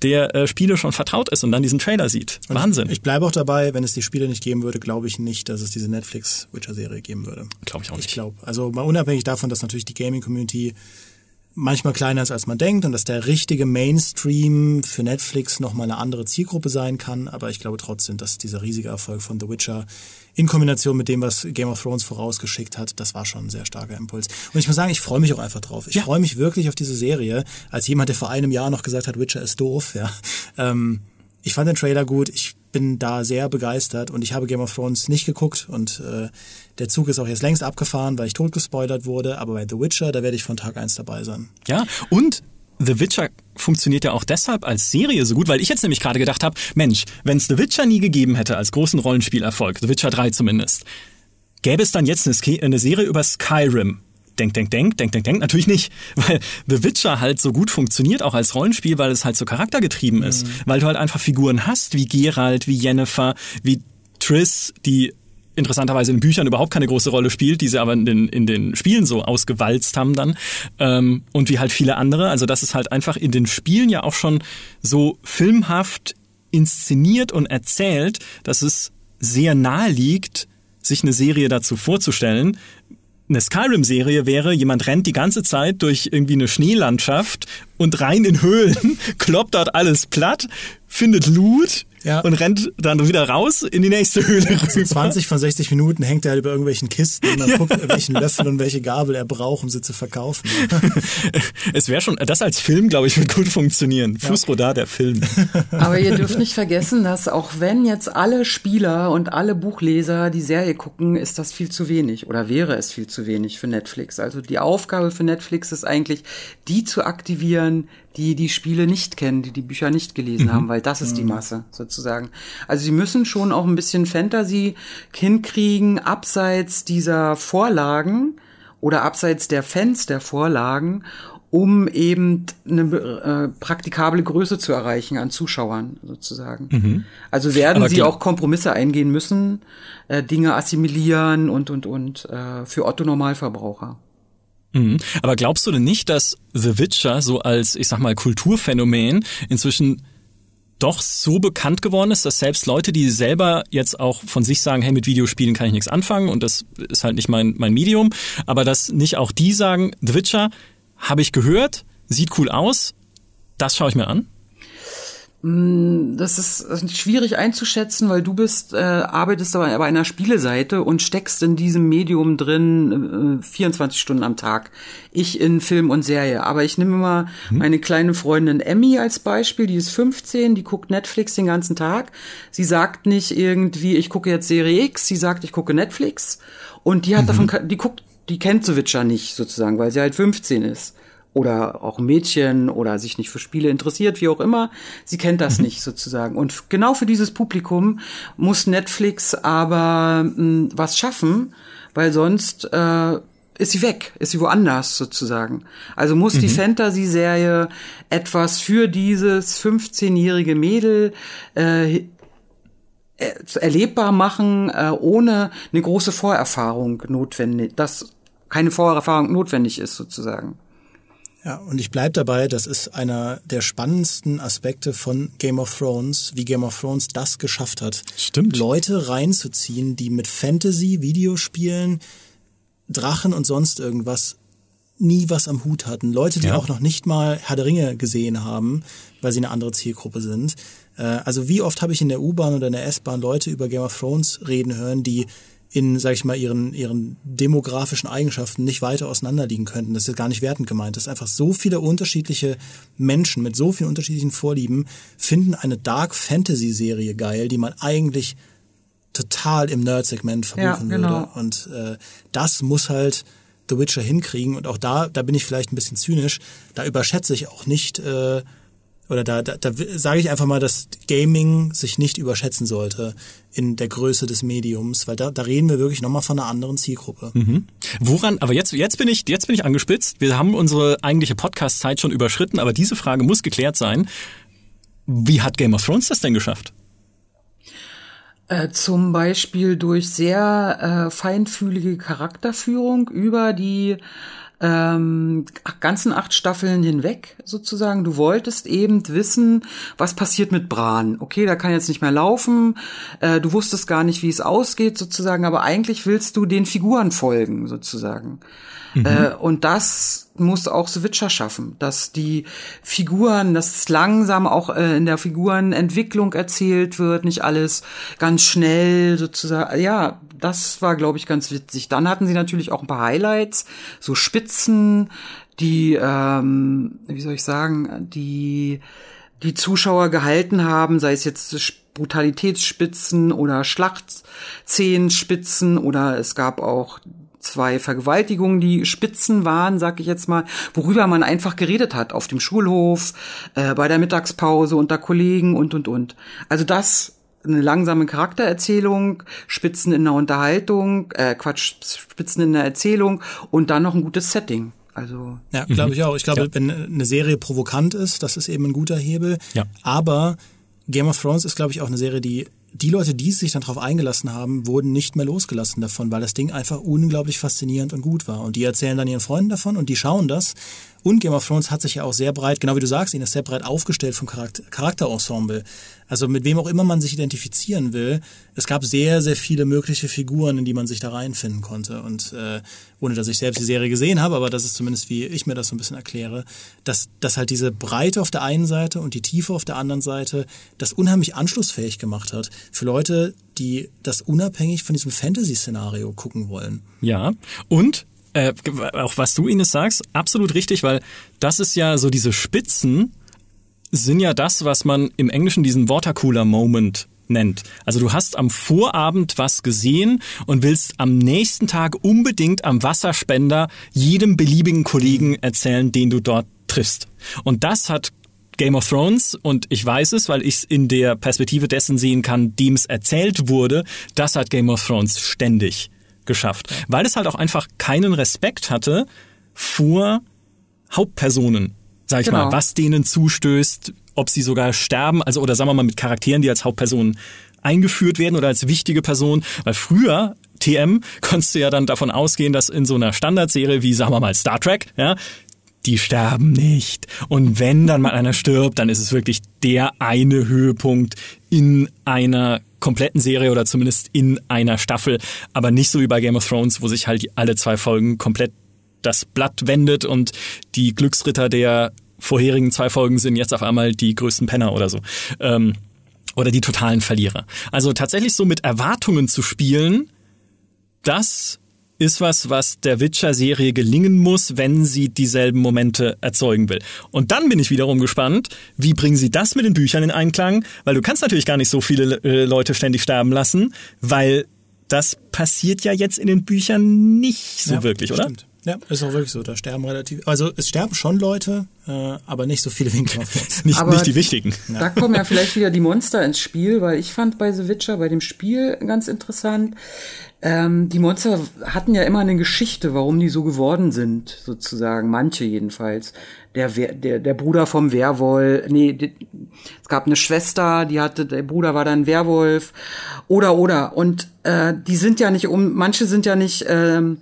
der äh, Spiele schon vertraut ist und dann diesen Trailer sieht. Und Wahnsinn. Ich, ich bleibe auch dabei, wenn es die Spiele nicht geben würde, glaube ich nicht, dass es diese Netflix-Witcher-Serie geben würde. Glaube ich auch nicht. Ich glaube, also mal unabhängig davon, dass natürlich die Gaming-Community manchmal kleiner ist, als man denkt und dass der richtige Mainstream für Netflix nochmal eine andere Zielgruppe sein kann. Aber ich glaube trotzdem, dass dieser riesige Erfolg von The Witcher in Kombination mit dem, was Game of Thrones vorausgeschickt hat, das war schon ein sehr starker Impuls. Und ich muss sagen, ich freue mich auch einfach drauf. Ich ja. freue mich wirklich auf diese Serie, als jemand, der vor einem Jahr noch gesagt hat, Witcher ist doof. Ja. Ähm, ich fand den Trailer gut. Ich bin da sehr begeistert und ich habe Game of Thrones nicht geguckt und äh, der Zug ist auch jetzt längst abgefahren, weil ich tot gespoilert wurde, aber bei The Witcher, da werde ich von Tag eins dabei sein. Ja, und The Witcher funktioniert ja auch deshalb als Serie so gut, weil ich jetzt nämlich gerade gedacht habe, Mensch, wenn es The Witcher nie gegeben hätte als großen Rollenspielerfolg, The Witcher 3 zumindest, gäbe es dann jetzt eine, eine Serie über Skyrim, denk, denk, denk, denk, denk, denk. Natürlich nicht, weil The Witcher halt so gut funktioniert, auch als Rollenspiel, weil es halt so charaktergetrieben ist. Mhm. Weil du halt einfach Figuren hast, wie Geralt, wie Yennefer, wie Triss, die interessanterweise in Büchern überhaupt keine große Rolle spielt, die sie aber in den, in den Spielen so ausgewalzt haben dann. Ähm, und wie halt viele andere. Also das ist halt einfach in den Spielen ja auch schon so filmhaft inszeniert und erzählt, dass es sehr nahe liegt, sich eine Serie dazu vorzustellen, eine Skyrim-Serie wäre, jemand rennt die ganze Zeit durch irgendwie eine Schneelandschaft und rein in Höhlen, kloppt dort alles platt, findet Loot, ja. und rennt dann wieder raus in die nächste Höhle rüber. So 20 von 60 Minuten hängt er halt über irgendwelchen Kisten und dann ja. guckt, welchen Löffel und welche Gabel er braucht, um sie zu verkaufen. es wäre schon, das als Film, glaube ich, wird gut funktionieren. Ja. Fußrodar, der Film. Aber ihr dürft nicht vergessen, dass auch wenn jetzt alle Spieler und alle Buchleser die Serie gucken, ist das viel zu wenig oder wäre es viel zu wenig für Netflix. Also die Aufgabe für Netflix ist eigentlich, die zu aktivieren, die die Spiele nicht kennen, die die Bücher nicht gelesen mhm. haben, weil das ist die mhm. Masse sozusagen. Also sie müssen schon auch ein bisschen Fantasy hinkriegen, abseits dieser Vorlagen oder abseits der Fans der Vorlagen, um eben eine äh, praktikable Größe zu erreichen an Zuschauern sozusagen. Mhm. Also werden sie auch Kompromisse eingehen müssen, äh, Dinge assimilieren und und und äh, für Otto Normalverbraucher. Mhm. Aber glaubst du denn nicht, dass The Witcher so als, ich sag mal, Kulturphänomen inzwischen doch so bekannt geworden ist, dass selbst Leute, die selber jetzt auch von sich sagen, hey, mit Videospielen kann ich nichts anfangen und das ist halt nicht mein, mein Medium, aber dass nicht auch die sagen, The Witcher, habe ich gehört, sieht cool aus, das schaue ich mir an? Mm, das ist, schwierig einzuschätzen, weil du bist, äh, arbeitest aber bei einer Spieleseite und steckst in diesem Medium drin äh, 24 Stunden am Tag. Ich in Film und Serie. Aber ich nehme mal hm. meine kleine Freundin Emmy als Beispiel, die ist 15, die guckt Netflix den ganzen Tag. Sie sagt nicht irgendwie, ich gucke jetzt Serie X, sie sagt, ich gucke Netflix. Und die hat mhm. davon, die guckt die kennt The Witcher nicht sozusagen, weil sie halt 15 ist. Oder auch Mädchen oder sich nicht für Spiele interessiert, wie auch immer. Sie kennt das mhm. nicht sozusagen. Und genau für dieses Publikum muss Netflix aber mh, hm, was schaffen, weil sonst äh, ist sie weg, ist sie woanders sozusagen. Also muss mhm. die Fantasy-Serie etwas für dieses 15-jährige Mädel äh, erlebbar machen, äh, ohne eine große Vorerfahrung notwendig. Das keine Vorerfahrung notwendig ist, sozusagen. Ja, und ich bleib dabei, das ist einer der spannendsten Aspekte von Game of Thrones, wie Game of Thrones das geschafft hat. Stimmt. Leute reinzuziehen, die mit Fantasy, Videospielen, Drachen und sonst irgendwas nie was am Hut hatten. Leute, die ja. auch noch nicht mal Herr der Ringe gesehen haben, weil sie eine andere Zielgruppe sind. Äh, also wie oft habe ich in der U-Bahn oder in der S-Bahn Leute über Game of Thrones reden hören, die in, sag ich mal, ihren, ihren demografischen Eigenschaften nicht weiter auseinanderliegen könnten. Das ist gar nicht wertend gemeint. Das ist einfach so viele unterschiedliche Menschen mit so vielen unterschiedlichen Vorlieben finden eine Dark Fantasy Serie geil, die man eigentlich total im Nerd-Segment verbuchen ja, genau. würde. Und äh, das muss halt The Witcher hinkriegen. Und auch da, da bin ich vielleicht ein bisschen zynisch. Da überschätze ich auch nicht äh, oder da, da, da sage ich einfach mal, dass Gaming sich nicht überschätzen sollte in der Größe des Mediums, weil da, da reden wir wirklich nochmal von einer anderen Zielgruppe. Mhm. Woran, aber jetzt, jetzt bin ich, jetzt bin ich angespitzt. Wir haben unsere eigentliche Podcast-Zeit schon überschritten, aber diese Frage muss geklärt sein. Wie hat Game of Thrones das denn geschafft? Äh, zum Beispiel durch sehr äh, feinfühlige Charakterführung über die ähm, ganzen acht Staffeln hinweg sozusagen. Du wolltest eben wissen, was passiert mit Bran. Okay, da kann jetzt nicht mehr laufen. Äh, du wusstest gar nicht, wie es ausgeht sozusagen, aber eigentlich willst du den Figuren folgen sozusagen. Mhm. Äh, und das muss auch Switcher schaffen, dass die Figuren, dass langsam auch äh, in der Figurenentwicklung erzählt wird, nicht alles ganz schnell sozusagen. Ja, das war, glaube ich, ganz witzig. Dann hatten sie natürlich auch ein paar Highlights, so Spitzen, die, ähm, wie soll ich sagen, die die Zuschauer gehalten haben, sei es jetzt Brutalitätsspitzen oder Schlachtzehenspitzen oder es gab auch zwei Vergewaltigungen, die Spitzen waren, sag ich jetzt mal, worüber man einfach geredet hat auf dem Schulhof, äh, bei der Mittagspause unter Kollegen und und und. Also das eine langsame Charaktererzählung, Spitzen in der Unterhaltung, äh, Quatsch, Spitzen in der Erzählung und dann noch ein gutes Setting. Also ja, glaube ich auch. Ich glaube, ja. wenn eine Serie provokant ist, das ist eben ein guter Hebel. Ja. Aber Game of Thrones ist, glaube ich, auch eine Serie, die die Leute, die sich dann darauf eingelassen haben, wurden nicht mehr losgelassen davon, weil das Ding einfach unglaublich faszinierend und gut war. Und die erzählen dann ihren Freunden davon und die schauen das. Und Game of Thrones hat sich ja auch sehr breit, genau wie du sagst, ihn ist sehr breit aufgestellt vom Charakter Charakterensemble. Also mit wem auch immer man sich identifizieren will. Es gab sehr, sehr viele mögliche Figuren, in die man sich da reinfinden konnte. Und äh, ohne dass ich selbst die Serie gesehen habe, aber das ist zumindest, wie ich mir das so ein bisschen erkläre, dass, dass halt diese Breite auf der einen Seite und die Tiefe auf der anderen Seite das unheimlich anschlussfähig gemacht hat für Leute, die das unabhängig von diesem Fantasy-Szenario gucken wollen. Ja, und äh, auch was du Ines sagst, absolut richtig, weil das ist ja so diese Spitzen sind ja das, was man im Englischen diesen Watercooler Moment nennt. Also du hast am Vorabend was gesehen und willst am nächsten Tag unbedingt am Wasserspender jedem beliebigen Kollegen erzählen, den du dort triffst. Und das hat Game of Thrones, und ich weiß es, weil ich es in der Perspektive dessen sehen kann, dem es erzählt wurde, das hat Game of Thrones ständig geschafft. Weil es halt auch einfach keinen Respekt hatte vor Hauptpersonen, sag ich genau. mal, was denen zustößt, ob sie sogar sterben, also oder sagen wir mal mit Charakteren, die als Hauptpersonen eingeführt werden oder als wichtige Person, weil früher TM konntest du ja dann davon ausgehen, dass in so einer Standardserie wie, sagen wir mal, Star Trek, ja, die sterben nicht. Und wenn dann mal einer stirbt, dann ist es wirklich der eine Höhepunkt in einer kompletten Serie oder zumindest in einer Staffel, aber nicht so wie bei Game of Thrones, wo sich halt alle zwei Folgen komplett das Blatt wendet und die Glücksritter der vorherigen zwei Folgen sind jetzt auf einmal die größten Penner oder so. Ähm, oder die totalen Verlierer. Also tatsächlich so mit Erwartungen zu spielen, das ist was, was der Witcher-Serie gelingen muss, wenn sie dieselben Momente erzeugen will. Und dann bin ich wiederum gespannt, wie bringen sie das mit den Büchern in Einklang? Weil du kannst natürlich gar nicht so viele äh, Leute ständig sterben lassen, weil das passiert ja jetzt in den Büchern nicht so ja, wirklich, oder? Stimmt. Ja, ist auch wirklich so. Da sterben relativ, also es sterben schon Leute, äh, aber nicht so viele Winkel. nicht, nicht die wichtigen. Da ja. kommen ja vielleicht wieder die Monster ins Spiel, weil ich fand bei The Witcher, bei dem Spiel ganz interessant. Ähm, die Monster hatten ja immer eine Geschichte, warum die so geworden sind, sozusagen. Manche jedenfalls. Der, der, der Bruder vom Werwolf, nee, die, es gab eine Schwester, die hatte, der Bruder war dann Werwolf. Oder, oder. Und äh, die sind ja nicht um, manche sind ja nicht. Ähm,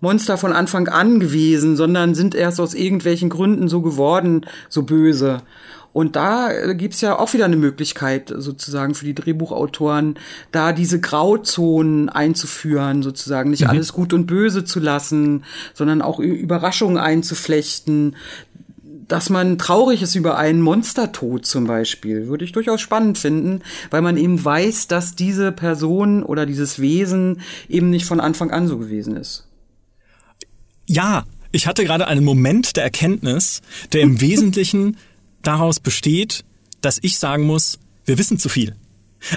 Monster von Anfang an gewesen, sondern sind erst aus irgendwelchen Gründen so geworden, so böse. Und da äh, gibt's ja auch wieder eine Möglichkeit, sozusagen für die Drehbuchautoren, da diese Grauzonen einzuführen, sozusagen nicht mhm. alles gut und böse zu lassen, sondern auch Überraschungen einzuflechten. Dass man traurig ist über einen Monstertod zum Beispiel, würde ich durchaus spannend finden, weil man eben weiß, dass diese Person oder dieses Wesen eben nicht von Anfang an so gewesen ist. Ja, ich hatte gerade einen Moment der Erkenntnis, der im Wesentlichen daraus besteht, dass ich sagen muss, wir wissen zu viel.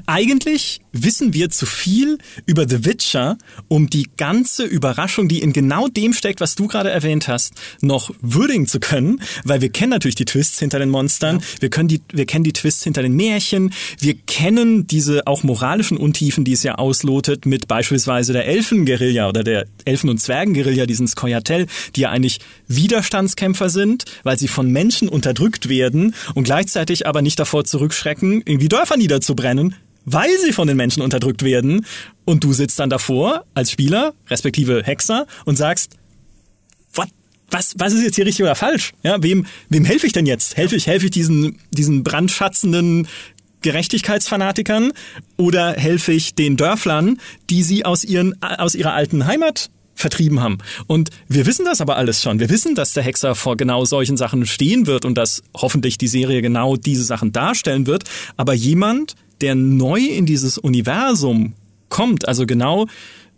Eigentlich wissen wir zu viel über The Witcher, um die ganze Überraschung, die in genau dem steckt, was du gerade erwähnt hast, noch würdigen zu können, weil wir kennen natürlich die Twists hinter den Monstern, ja. wir können die, wir kennen die Twists hinter den Märchen, wir kennen diese auch moralischen Untiefen, die es ja auslotet mit beispielsweise der Elfenguerilla oder der Elfen- und Zwergenguerilla, diesen Skoyatel, die ja eigentlich Widerstandskämpfer sind, weil sie von Menschen unterdrückt werden und gleichzeitig aber nicht davor zurückschrecken, irgendwie Dörfer niederzubrennen, weil sie von den Menschen unterdrückt werden. Und du sitzt dann davor als Spieler, respektive Hexer, und sagst? Was, was ist jetzt hier richtig oder falsch? Ja, wem, wem helfe ich denn jetzt? Helfe ich, helfe ich diesen, diesen brandschatzenden Gerechtigkeitsfanatikern oder helfe ich den Dörflern, die sie aus ihren, aus ihrer alten Heimat vertrieben haben. Und wir wissen das aber alles schon. Wir wissen, dass der Hexer vor genau solchen Sachen stehen wird und dass hoffentlich die Serie genau diese Sachen darstellen wird. Aber jemand, der neu in dieses Universum kommt, also genau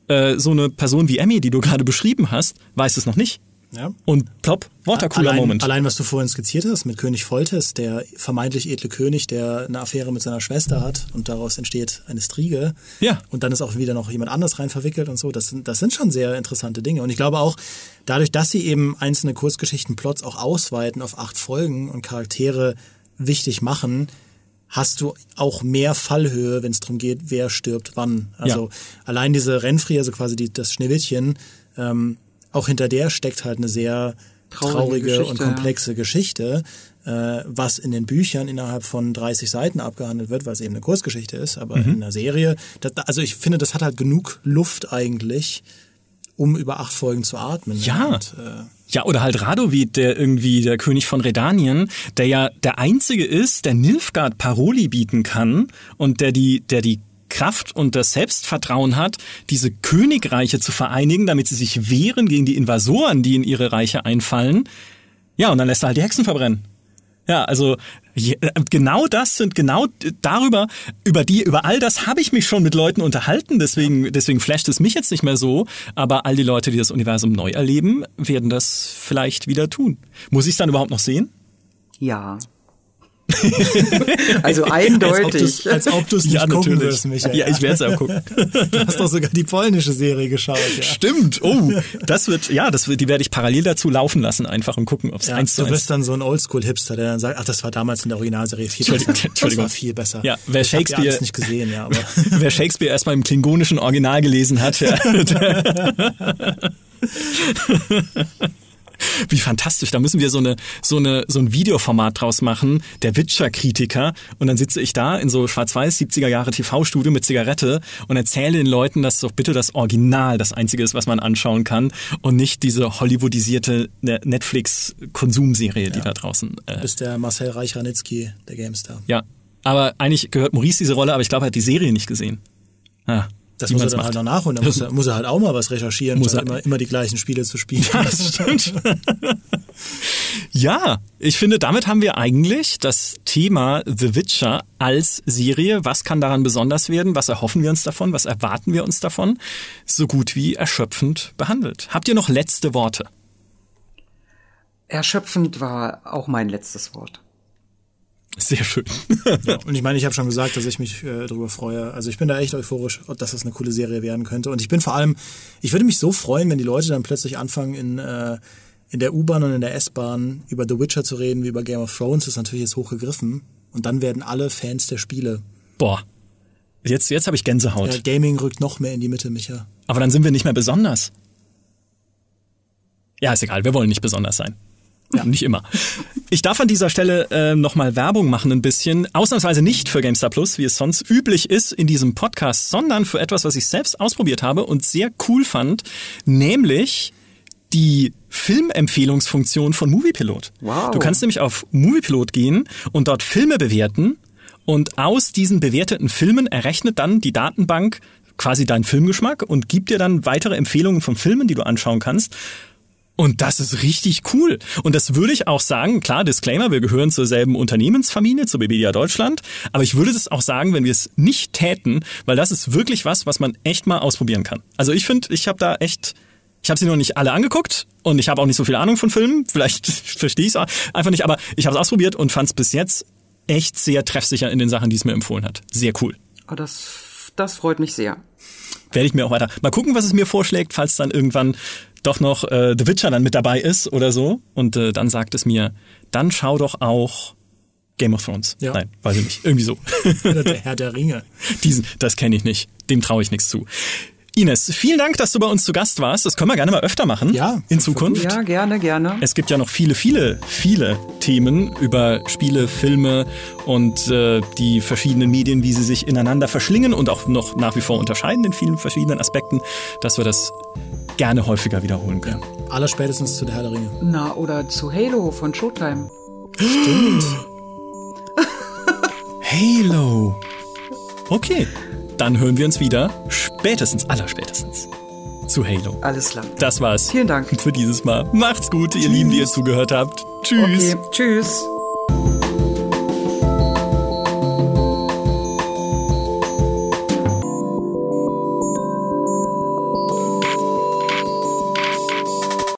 äh, so eine Person wie Emmy, die du gerade beschrieben hast, weiß es noch nicht. Ja. Und plopp, Watercooler Moment. Allein, was du vorhin skizziert hast mit König Foltes, der vermeintlich edle König, der eine Affäre mit seiner Schwester hat und daraus entsteht eine Striege. Ja. Und dann ist auch wieder noch jemand anders rein verwickelt und so. Das sind, das sind schon sehr interessante Dinge. Und ich glaube auch, dadurch, dass sie eben einzelne Kurzgeschichten-Plots auch ausweiten auf acht Folgen und Charaktere wichtig machen, hast du auch mehr Fallhöhe, wenn es darum geht, wer stirbt wann. Also ja. allein diese Renfri, also quasi die, das Schneewittchen, ähm, auch hinter der steckt halt eine sehr traurige, traurige und komplexe ja. Geschichte, äh, was in den Büchern innerhalb von 30 Seiten abgehandelt wird, weil es eben eine Kurzgeschichte ist, aber mhm. in einer Serie, das, also ich finde, das hat halt genug Luft eigentlich, um über acht Folgen zu atmen. Ja. Und, äh, ja, oder halt Radovid, der irgendwie der König von Redanien, der ja der einzige ist, der Nilfgaard Paroli bieten kann und der die, der die Kraft und das Selbstvertrauen hat, diese Königreiche zu vereinigen, damit sie sich wehren gegen die Invasoren, die in ihre Reiche einfallen. Ja, und dann lässt er halt die Hexen verbrennen. Ja, also genau das sind genau darüber, über die, über all das habe ich mich schon mit Leuten unterhalten, deswegen, deswegen flasht es mich jetzt nicht mehr so, aber all die Leute, die das Universum neu erleben, werden das vielleicht wieder tun. Muss ich es dann überhaupt noch sehen? Ja. also eindeutig. Als ob du es nicht Ja, gucken natürlich. wirst, Michael. Ja, ich werde es auch gucken. Du hast doch sogar die polnische Serie geschaut. Ja. Stimmt. Oh, das wird, ja, das wird, die werde ich parallel dazu laufen lassen, einfach und gucken, ob es Ja, eins zu du wirst dann so ein Oldschool-Hipster, der dann sagt, ach, das war damals in der Originalserie viel Entschuldigung, besser. Entschuldigung. Das war viel besser. Ja, wer ich Shakespeare- ja nicht gesehen, ja, aber Wer Shakespeare erstmal im klingonischen Original gelesen hat, ja. Wie fantastisch. Da müssen wir so eine, so eine, so ein Videoformat draus machen, der Witcher-Kritiker. Und dann sitze ich da in so schwarz-weiß 70er Jahre TV-Studio mit Zigarette und erzähle den Leuten, dass doch bitte das Original das einzige ist, was man anschauen kann und nicht diese hollywoodisierte Netflix-Konsumserie, die da draußen, äh, bist der Marcel Reich-Ranitzky, der GameStar. ja. Aber eigentlich gehört Maurice diese Rolle, aber ich glaube, er hat die Serie nicht gesehen. Ah, Das wie muss er dann macht. halt noch nachholen. Da muss er, muss er halt auch mal was recherchieren, Muss statt er. immer, immer die gleichen Spiele zu spielen. Das stimmt. ja, ich finde, damit haben wir eigentlich das Thema The Witcher als Serie. Was kann daran besonders werden? Was erhoffen wir uns davon? Was erwarten wir uns davon? So gut wie erschöpfend behandelt. Habt ihr noch letzte Worte? Erschöpfend war auch mein letztes Wort. Sehr schön. Ja, und ich meine, ich habe schon gesagt, dass ich mich äh, darüber freue. Also ich bin da echt euphorisch, dass das eine coole Serie werden könnte. Und ich bin vor allem, ich würde mich so freuen, wenn die Leute dann plötzlich anfangen, in, äh, in der U-Bahn und in der S-Bahn über The Witcher zu reden, wie über Game of Thrones. Das ist natürlich jetzt hochgegriffen. Und dann werden alle Fans der Spiele. Boah. Jetzt, jetzt habe ich Gänsehaut. Ja, Gaming rückt noch mehr in die Mitte, Micha. Aber dann sind wir nicht mehr besonders. Ja, ist egal, wir wollen nicht besonders sein. Ja. Nicht immer. Ich darf an dieser Stelle äh, nochmal Werbung machen ein bisschen. Ausnahmsweise nicht für GameStar Plus, wie es sonst üblich ist in diesem Podcast, sondern für etwas, was ich selbst ausprobiert habe und sehr cool fand, nämlich die Filmempfehlungsfunktion von Moviepilot. Wow. Du kannst nämlich auf Moviepilot gehen und dort Filme bewerten und aus diesen bewerteten Filmen errechnet dann die Datenbank quasi deinen Filmgeschmack und gibt dir dann weitere Empfehlungen von Filmen, die du anschauen kannst. Und das ist richtig cool. Und das würde ich auch sagen, klar, Disclaimer, wir gehören zur selben Unternehmensfamilie, zur BBDA Deutschland. Aber ich würde das auch sagen, wenn wir es nicht täten, weil das ist wirklich was, was man echt mal ausprobieren kann. Also ich finde, ich habe da echt, ich habe sie noch nicht alle angeguckt und ich habe auch nicht so viel Ahnung von Filmen. Vielleicht verstehe ich es einfach nicht, aber ich habe es ausprobiert und fand es bis jetzt echt sehr treffsicher in den Sachen, die es mir empfohlen hat. Sehr cool. Oh, das, das freut mich sehr. Werde ich mir auch weiter. Mal gucken, was es mir vorschlägt, falls dann irgendwann doch noch äh, The Witcher dann mit dabei ist oder so. Und äh, dann sagt es mir, dann schau doch auch Game of Thrones. Ja. Nein, weiß ich nicht. Irgendwie so. Oder der Herr der Ringe. Diesen, das kenne ich nicht. Dem traue ich nichts zu. Ines, vielen Dank, dass du bei uns zu Gast warst. Das können wir gerne mal öfter machen. Ja, In Zukunft. Ja, gerne, gerne. Es gibt ja noch viele, viele, viele Themen über Spiele, Filme und äh, die verschiedenen Medien, wie sie sich ineinander verschlingen und auch noch nach wie vor unterscheiden in vielen verschiedenen Aspekten, dass wir das gerne häufiger wiederholen können. Allerspätestens zu der Herr der Ringe. Na, oder zu Halo von Showtime. Halo. Okay, dann hören wir uns wieder spätestens, allerspätestens zu Halo. Alles klar. Das war's. Vielen Dank. Für dieses Mal. Macht's gut, ihr Lieben, die ihr zugehört habt. Tschüss. Okay, tschüss.